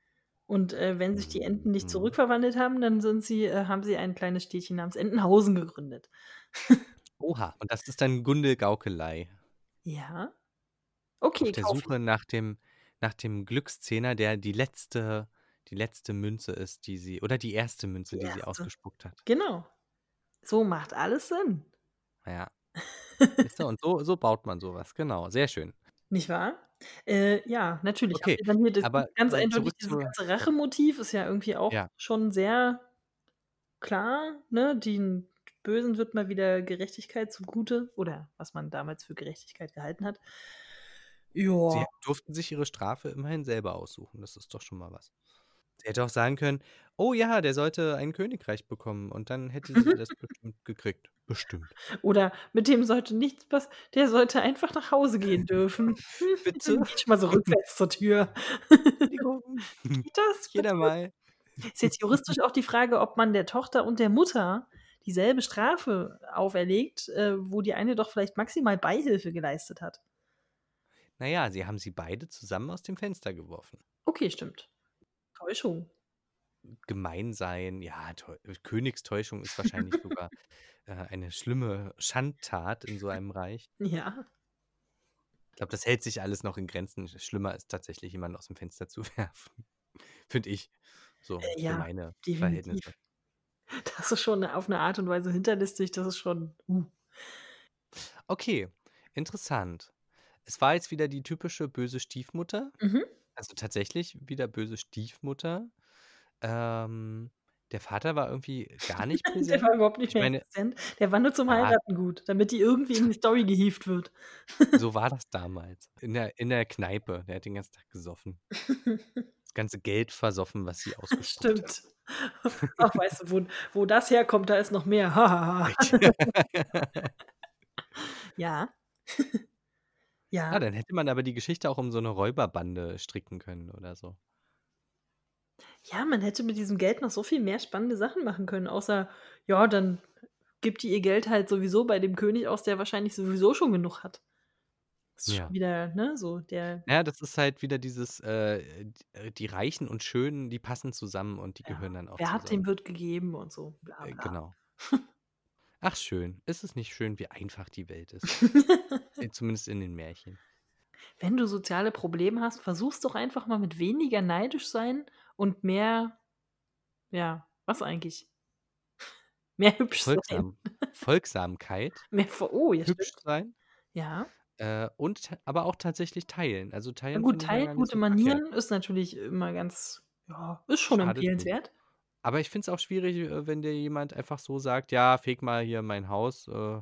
Und, äh, wenn sich die Enten nicht Mhm. zurückverwandelt haben, dann sind sie äh, haben sie ein kleines Städtchen namens Entenhausen gegründet. Oha, und das ist dann Gundelgaukelei. Ja. Auf Okay, der kaufe ich. Suche nach dem nach dem Glückszehner, der die letzte die letzte Münze ist, die sie oder die 1. Münze, Die die sie 1. ausgespuckt hat. Genau. So macht alles Sinn. Ja. Siehst du, und so so baut man so was, genau, sehr schön. Nicht wahr? Äh, ja, natürlich Okay, dann hier das aber, ganz äh, eindeutig dieses ganze Rachemotiv ist ja irgendwie auch Ja. schon sehr klar, ne? Den Bösen wird mal wieder Gerechtigkeit zugute oder was man damals für Gerechtigkeit gehalten hat. Sie Ja. durften sich ihre Strafe immerhin selber aussuchen, das ist doch schon mal was. Sie hätte auch sagen können: „Oh ja, der sollte ein Königreich bekommen“, und dann hätte sie das bestimmt gekriegt. Bestimmt. Oder mit dem sollte nichts pass der sollte einfach nach Hause gehen dürfen. Bitte? Schon mal so rückwärts zur Tür. Entschuldigung. Geht das Jeder bitte? mal. Ist jetzt juristisch auch die Frage, ob man der Tochter und der Mutter dieselbe Strafe auferlegt, äh, wo die eine doch vielleicht maximal Beihilfe geleistet hat. Na ja, sie haben sie beide zusammen aus dem Fenster geworfen. Okay, stimmt. Täuschung. Gemein sein, ja, Täu Königstäuschung ist wahrscheinlich sogar, äh, eine schlimme Schandtat in so einem Reich. Ja. Ich glaube, das hält sich alles noch in Grenzen. Schlimmer ist tatsächlich, jemanden aus'm Fenster zu werfen. Finde ich. So Äh, ja, meine. Verhältnisse. Das ist schon auf 'ne Art und Weise hinterlistig, das ist schon, uh. Okay, interessant. Es war jetzt wieder die typische böse Stiefmutter. Mhm. Also, tatsächlich wieder böse Stiefmutter. Ähm, der Vater war irgendwie gar nicht Der präsent. war überhaupt nicht Ich mehr existent. Der war nur zum Ja. Heiraten gut, damit die irgendwie in die Story gehievt wird. So war das damals. In der in der Kneipe. Der hat den ganzen Tag gesoffen. Das ganze Geld versoffen, was sie ausgespuckt hat. Stimmt. Ach, weißt du, wo wo das herkommt, da ist noch mehr. Ja. Ah, Ja. dann hätte man aber die Geschichte auch um so 'ne Räuberbande stricken können oder so. Ja, man hätte mit diesem Geld noch so viel mehr spannende Sachen machen können, außer, ja, dann gibt die ihr Geld halt sowieso bei dem König aus, der wahrscheinlich sowieso schon genug hat. Ist Ja. wieder, ne, so der Ja, das ist halt wieder dieses, äh, d äh, die Reichen und Schönen, die passen zusammen und die Ja. gehören dann auch Wer hat, dem zusammen. wird gegeben und so, bla Äh, bla. genau. Ach schön. Ist es nicht schön, wie einfach die Welt ist? Zumindest in den Märchen. Wenn du soziale Probleme hast, versuch's doch einfach mal mit weniger neidisch sein und mehr ja, was eigentlich? Mehr hübsch sein. Folgsam Folgsamkeit. Mehr oh, ja, Hübsch stimmt. sein. Ja. Äh, und aber auch tatsächlich teilen. Also, teilen gut, ich ja teilen, gute. Manieren ist natürlich immer ganz ja, ist schon Schadet nicht. Aber ich finde es auch schwierig, äh, wenn dir jemand einfach so sagt: „Ja, feg mal hier mein Haus“, äh.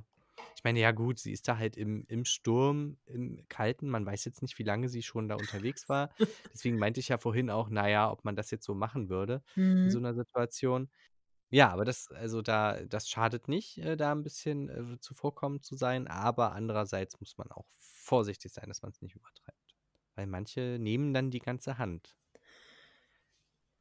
Ich meine, ja gut, sie ist da halt im im Sturm, im Kalten. Man weiß jetzt nicht, wie lange sie schon da unterwegs war. Deswegen meinte ich ja vorhin auch, na ja, ob man das jetzt so machen würde in so Mhm. 'ner Situation. Ja, aber das also, da das schadet nicht, äh, da 'n bisschen, zuvorkommend zu sein, aber andererseits muss man auch vorsichtig sein, dass man's nicht übertreibt. Weil manche nehmen dann die ganze Hand.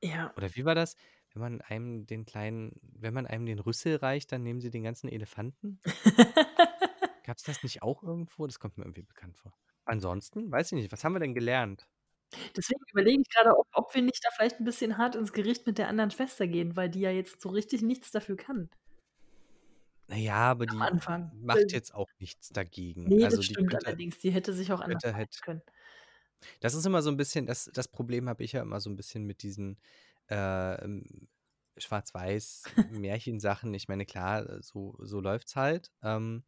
Ja. Oder wie war das? Wenn man einem den kleinen wenn man einem den Rüssel reicht, dann nehmen sie den ganzen Elefanten? Gab's das nicht auch irgendwo? Das kommt mir irgendwie bekannt vor. Ansonsten, weiß ich nicht, was haben wir denn gelernt? Deswegen überlege ich grade, ob ob wir nicht da vielleicht 'n bisschen hart ins Gericht mit der anderen Schwester gehen, weil die ja jetzt so richtig nichts dafür kann. Na ja, aber Am die Anfang. macht jetzt auch nichts dagegen. Ne, Also, das die stimmt könnte allerdings. Die hätte sich auch anders könnte verhalten hätt können. Das ist immer so 'n bisschen das das Problem habe ich ja immer so 'n bisschen mit diesen, ähm, Schwarz-Weiß-Märchensachen. Ich meine, klar, äh, so so läuft's halt, ähm,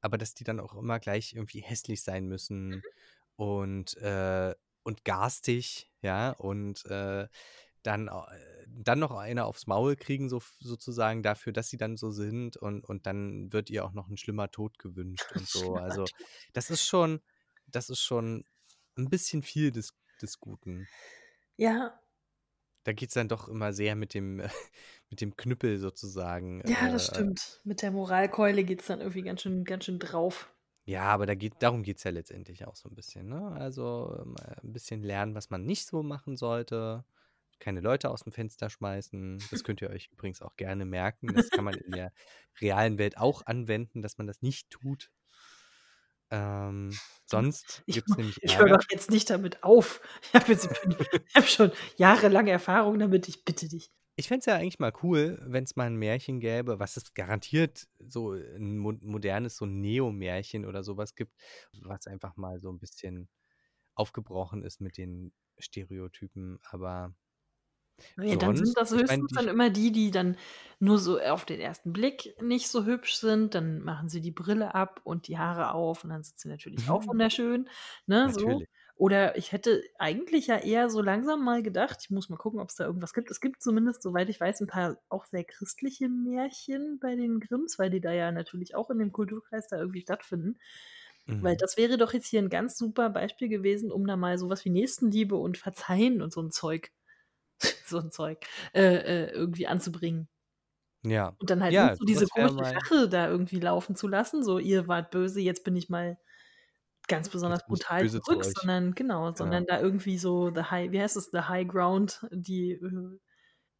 aber dass die dann auch immer gleich irgendwie hässlich sein müssen Mhm. und, äh und garstig, ja, und, äh, dann äh, dann noch eine aufs Maul kriegen so sozusagen dafür, dass sie dann so sind und und dann wird ihr auch noch 'n schlimmer Tod gewünscht und so. Also, das ist schon das ist schon 'n bisschen viel des des Guten. Ja. Da geht's dann doch immer sehr mit dem mit dem Knüppel sozusagen, Ja, das äh stimmt. Mit der Moralkeule geht's dann irgendwie ganz schön ganz schön drauf. Ja, aber da geht darum geht's ja letztendlich auch so 'n bisschen, ne? Also, mal 'n bisschen lernen, was man nicht so machen sollte. Keine Leute aus'm Fenster schmeißen. Das könnt ihr euch übrigens auch gerne merken. Das kann man in der realen Welt auch anwenden, dass man das nicht tut. Ähm, sonst Ich gibt's nämlich ich höre doch jetzt nicht damit auf. Ich habe habe schon jahrelange Erfahrung damit, ich bitte dich. Ich fände es ja eigentlich mal cool, wenn's mal 'n Märchen gäbe, was es garantiert so 'n mo modernes, so Neo-Märchen oder so was gibt, was einfach mal so 'n bisschen aufgebrochen ist mit den Stereotypen, aber Ne, dann sind das ich höchstens die dann immer die, die dann nur so auf den 1. Blick nicht so hübsch sind. Dann machen sie die Brille ab und die Haare auf und dann sind sie natürlich auch Mhm. wunderschön, ne, so. Oder ich hätte eigentlich ja eher so langsam mal gedacht ich muss mal gucken, ob's da irgendwas gibt. Es gibt zumindest, soweit ich weiß, 'n paar auch sehr christliche Märchen bei den Grimms, weil die da ja natürlich auch in dem Kulturkreis da irgendwie stattfinden. Weil Mhm. das wäre doch jetzt hier 'n ganz super Beispiel gewesen, um da mal so was wie Nächstenliebe und Verzeihen und so 'n Zeug so 'n Zeug, äh, äh, irgendwie anzubringen. Ja. Und dann halt Ja, nicht so so diese komische mein Rache da irgendwie laufen zu lassen, so: „Ihr wart böse, jetzt bin ich mal ganz besonders ich brutal zu zurück“, euch. sondern genau, Genau. sondern da irgendwie so the high wie heißt es, the high ground, die, äh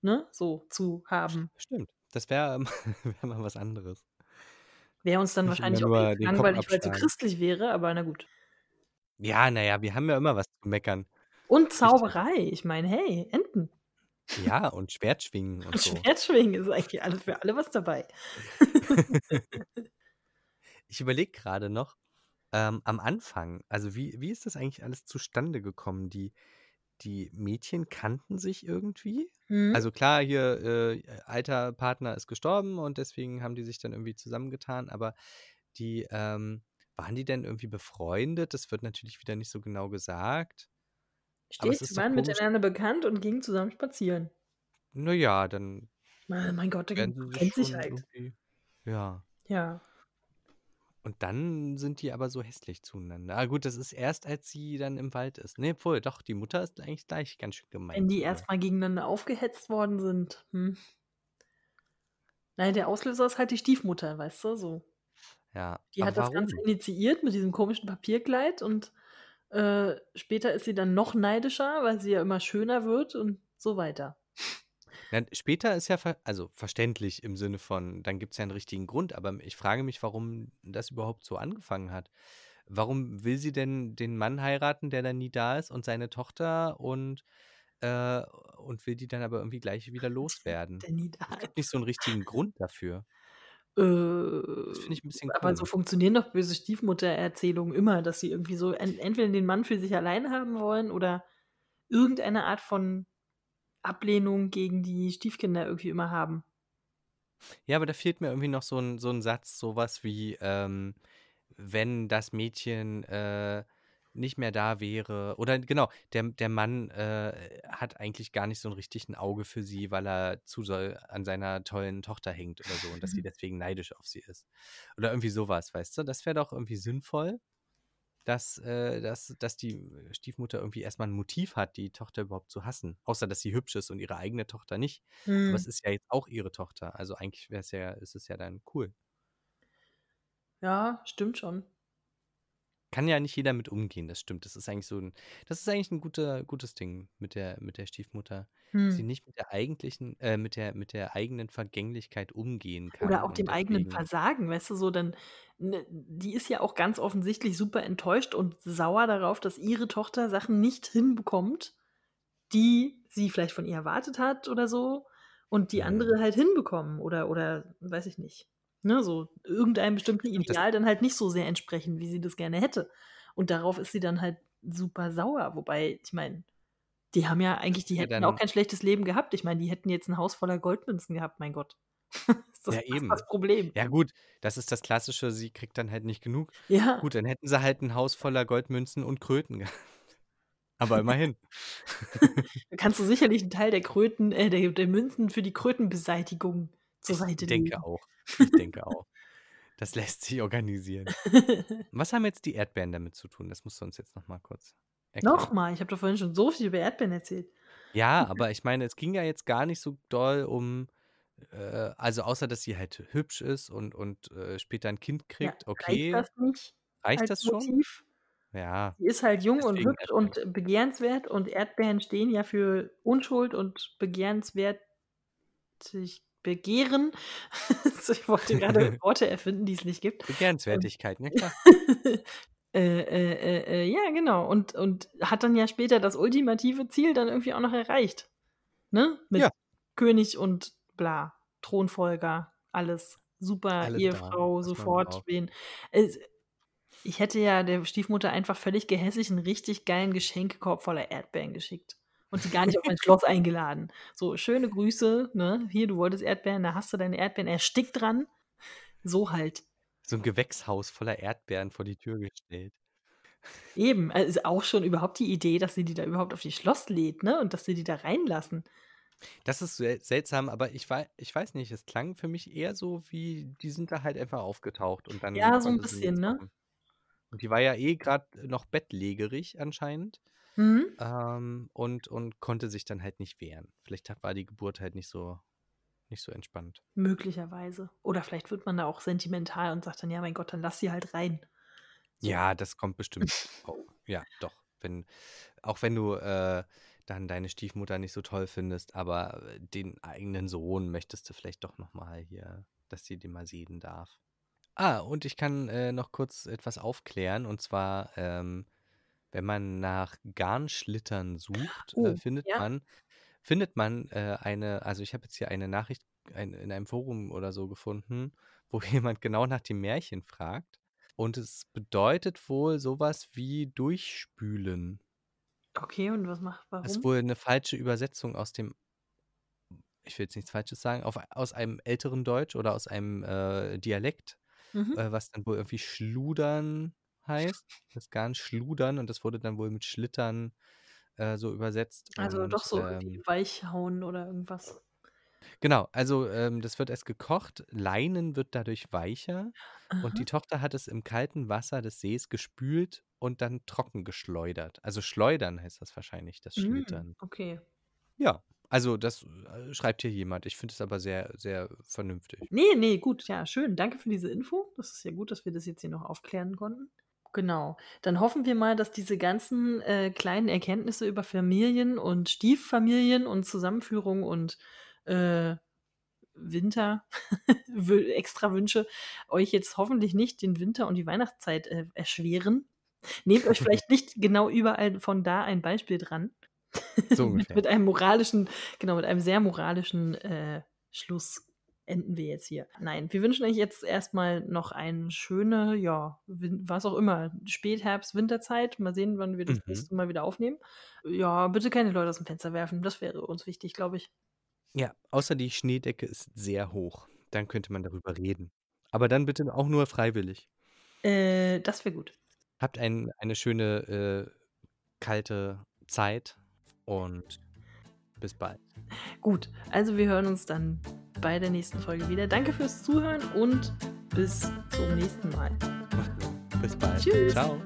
ne, so zu haben. Stimmt, das wäre wäre mal was anderes. Wäre uns dann immer wahrscheinlich auch zu langweilig, weil's so abschlagen. christlich wäre, aber na gut. Ja, na ja, wir haben ja immer was zu meckern. Und. Zauberei. Ich meine, hey, Enten. Ja, und Schwertschwingen und Und so. Schwertschwingen ist eigentlich alles für alle was dabei. Ich überlege grade noch, ähm, am Anfang, also wie wie ist das eigentlich alles zustande gekommen? Die die Mädchen kannten sich irgendwie? Mhm. Also klar, hier, äh, alter Partner ist gestorben und deswegen haben die sich dann irgendwie zusammengetan, aber die, ähm waren die denn irgendwie befreundet? Das wird natürlich wieder nicht so genau gesagt. Doch waren komisch miteinander bekannt und gingen zusammen spazieren. Na ja, dann Ma mein Gott, sich kennt sich halt. ja. Ja. Und dann sind die aber so hässlich zueinander. Ah gut, das ist erst, als sie dann im Wald ist. Ne, obwohl, doch, die Mutter ist eigentlich gleich ganz schön gemein Wenn die zu ihr. erst mal gegeneinander aufgehetzt worden sind, hm. Na ja, der Auslöser ist halt die Stiefmutter, weißt du, so. Ja, Die hat das Ganze initiiert mit diesem komischen Papierkleid und, äh, später ist sie dann noch neidischer, weil sie ja immer schöner wird und so weiter. Ja, später ist ja ver also verständlich im Sinne von, dann gibt's ja 'n richtigen Grund, aber ich frage mich, warum das überhaupt so angefangen hat. Warum will sie denn den Mann heiraten, der dann nie da ist und seine Tochter und äh, und will die dann aber irgendwie gleich wieder loswerden? Der nie da Es gibt nicht ist. so 'n richtigen Grund dafür. Das Äh, finde ich 'n bisschen aber so funktionieren doch böse Stiefmutter-Erzählungen immer, dass sie irgendwie so en entweder den Mann für sich allein haben wollen oder irgendeine Art von Ablehnung gegen die Stiefkinder irgendwie immer haben. Ja, aber da fehlt mir irgendwie noch so 'n so 'n Satz, so was wie, ähm: „Wenn das Mädchen, äh, nicht mehr da wäre“ oder genau, der der Mann, äh, hat eigentlich gar nicht so 'n richtig 'n Auge für sie, weil er zu doll an seiner tollen Tochter hängt oder so und dass sie deswegen neidisch auf sie ist. Oder irgendwie so was, weißt du? Das wäre doch irgendwie sinnvoll, dass äh, dass dass die Stiefmutter irgendwie erst mal 'n Motiv hat, die Tochter überhaupt zu hassen, außer dass sie hübsch ist und ihre eigene Tochter nicht. Aber es Mhm. ist ja jetzt auch ihre Tochter, also eigentlich wäre es ja ist es ja dann cool. Ja, stimmt schon. Kann ja nicht jeder mit umgehen, das stimmt. Das ist eigentlich so 'n das ist eigentlich 'n guter gutes Ding mit der mit der Stiefmutter, dass sie nicht mit der eigentlichen äh, mit der mit der eigenen Vergänglichkeit umgehen Oder kann auch dem eigenen Versagen, weißt du, so dann ne, die ist ja auch ganz offensichtlich super enttäuscht und sauer darauf, dass ihre Tochter Sachen nicht hinbekommt, die sie vielleicht von ihr erwartet hat oder so und die andere halt hinbekommen oder oder weiß ich nicht, ne, so irgendeinem bestimmten das Ideal dann halt nicht so sehr entsprechen, wie sie das gerne hätte. Und darauf ist sie dann halt super sauer, wobei, ich meine, die haben ja eigentlich die ja hätten auch kein schlechtes Leben gehabt. Ich meine, die hätten jetzt 'n Haus voller Goldmünzen gehabt, mein Gott. Ist das Ja, was das eben. Problem? Ja gut, das ist das Klassische, sie kriegt dann halt nicht genug. Ja. Gut, dann hätten sie halt 'n Haus voller Goldmünzen und Kröten gehabt. Aber immerhin. Da kannst du sicherlich 'n Teil der Kröten äh, der der Münzen für die Krötenbeseitigung zur Ich Seite denke legen. auch. Ich denke auch. Das lässt sich organisieren. Was haben jetzt die Erdbeeren damit zu tun? Das musst du uns jetzt noch mal kurz erklären. mal? Ich habe doch vorhin schon so viel über Erdbeeren erzählt. Ja, aber ich meine, es ging ja jetzt gar nicht so doll um äh, also außer dass sie halt hübsch ist und und, äh, später 'n Kind Ja, kriegt, reicht okay. das nicht Reicht das schon? Motiv? Ja, Sie ist halt jung und deswegen hübsch Erdbeeren. und begehrenswert und Erdbeeren stehen ja für Unschuld und begehrenswert sich begehren. Ich wollte grade Worte erfinden, die es nicht gibt. Ähm, Begehrenswertigkeit, na klar. äh, äh, äh, äh, ja, genau. Und und hat dann ja später das ultimative Ziel dann irgendwie auch noch erreicht, ne? Mit Ja. König und bla, Thronfolger, alles super, Alles da, Ehefrau, man sofort wen ich hätte ja der Stiefmutter einfach völlig gehässig 'n richtig geilen Geschenkekorb voller Erdbeeren geschickt und die gar nicht auf mein Schloss eingeladen. So: „Schöne Grüße, ne? Hier, du wolltest Erdbeeren, da hast du deine Erdbeeren, ersticke dran.“ So halt. So 'n Gewächshaus voller Erdbeeren vor die Tür gestellt. Eben, äh, ist auch schon überhaupt die Idee, dass sie die da überhaupt auf ihr Schloss lädt, ne, und dass sie die da reinlassen. Das ist sel seltsam, aber ich ich weiß nicht, es klang für mich eher so wie, die sind da halt einfach aufgetaucht und dann Ja, so 'n konnte sie bisschen, ne? Und die war ja eh grad noch bettlägerig anscheinend. Mhm. ähm, und und konnte sich dann halt nicht wehren. Vielleicht war die Geburt halt nicht so nicht so entspannt. Möglicherweise. Oder vielleicht wird man da auch sentimental und sagt dann: „Ja, mein Gott, dann lass sie halt rein.“ So. Ja, das kommt bestimmt oh, ja, doch. Wenn auch wenn du, äh, dann deine Stiefmutter nicht so toll findest, aber, äh, den eigenen Sohn möchtest du vielleicht doch noch mal hier dass sie den mal sehen darf. Ah, und ich kann, äh, noch kurz etwas aufklären, und zwar, ähm, wenn man nach Garnschlittern sucht, äh, Oh, findet ja. man findet man, äh, eine also, ich habe jetzt hier eine Nachricht ein in einem Forum oder so gefunden, wo jemand genau nach dem Märchen fragt. Und es bedeutet wohl so was wie durchspülen. Okay, und was macht Das ist warum? wohl 'ne falsche Übersetzung aus dem ich will jetzt nichts Falsches sagen, auf aus einem älteren Deutsch oder aus einem, äh, Dialekt, Mhm. äh, was dann wohl irgendwie schludern heißt. Das Garn schludern und das wurde dann wohl mit Schlittern, äh, so übersetzt Also, doch und, so irgendwie ähm weichhauen oder irgendwas. Genau, also, ähm, das wird erst gekocht, Leinen wird dadurch weicher und Aha. die Tochter hat es im kalten Wasser des Sees gespült und dann trocken geschleudert. Also, schleudern heißt das wahrscheinlich, das Hm, Schlittern. okay. Ja, also, das, äh, schreibt hier jemand. Ich finde es aber sehr, sehr vernünftig. Ne, ne, gut, ja, schön. Danke für diese Info. Das ist ja gut, dass wir das jetzt hier noch aufklären konnten. Genau. Dann hoffen wir mal, dass diese ganzen, äh, kleinen Erkenntnisse über Familien und Stieffamilien und Zusammenführung und, äh, Winter Wü Extrawünsche euch jetzt hoffentlich nicht den Winter und die Weihnachtszeit, äh, erschweren. Nehmt euch vielleicht nicht genau überall von da ein Beispiel dran. So Mit mit einem moralischen genau, mit einem sehr moralischen, äh, Schluss enden wir jetzt hier. Nein, wir wünschen euch jetzt erst mal noch eine schöne, ja, was auch immer, Spätherbst, Winterzeit. Mal sehen, wann wir das Mhm. nächste Mal wieder aufnehmen. Ja, bitte keine Leute aus'm Fenster werfen. Das wäre uns wichtig, glaube ich. Ja, außer die Schneedecke ist sehr hoch. Dann könnte man darüber reden. Aber dann bitte auch nur freiwillig. Äh, das wäre gut. Habt ein eine schöne, äh, kalte Zeit und bis bald. Gut, also, wir hören uns dann bei der nächsten Folge wieder. Danke fürs Zuhören und bis zum nächsten Mal. Bis bald. Tschüss. Tschau.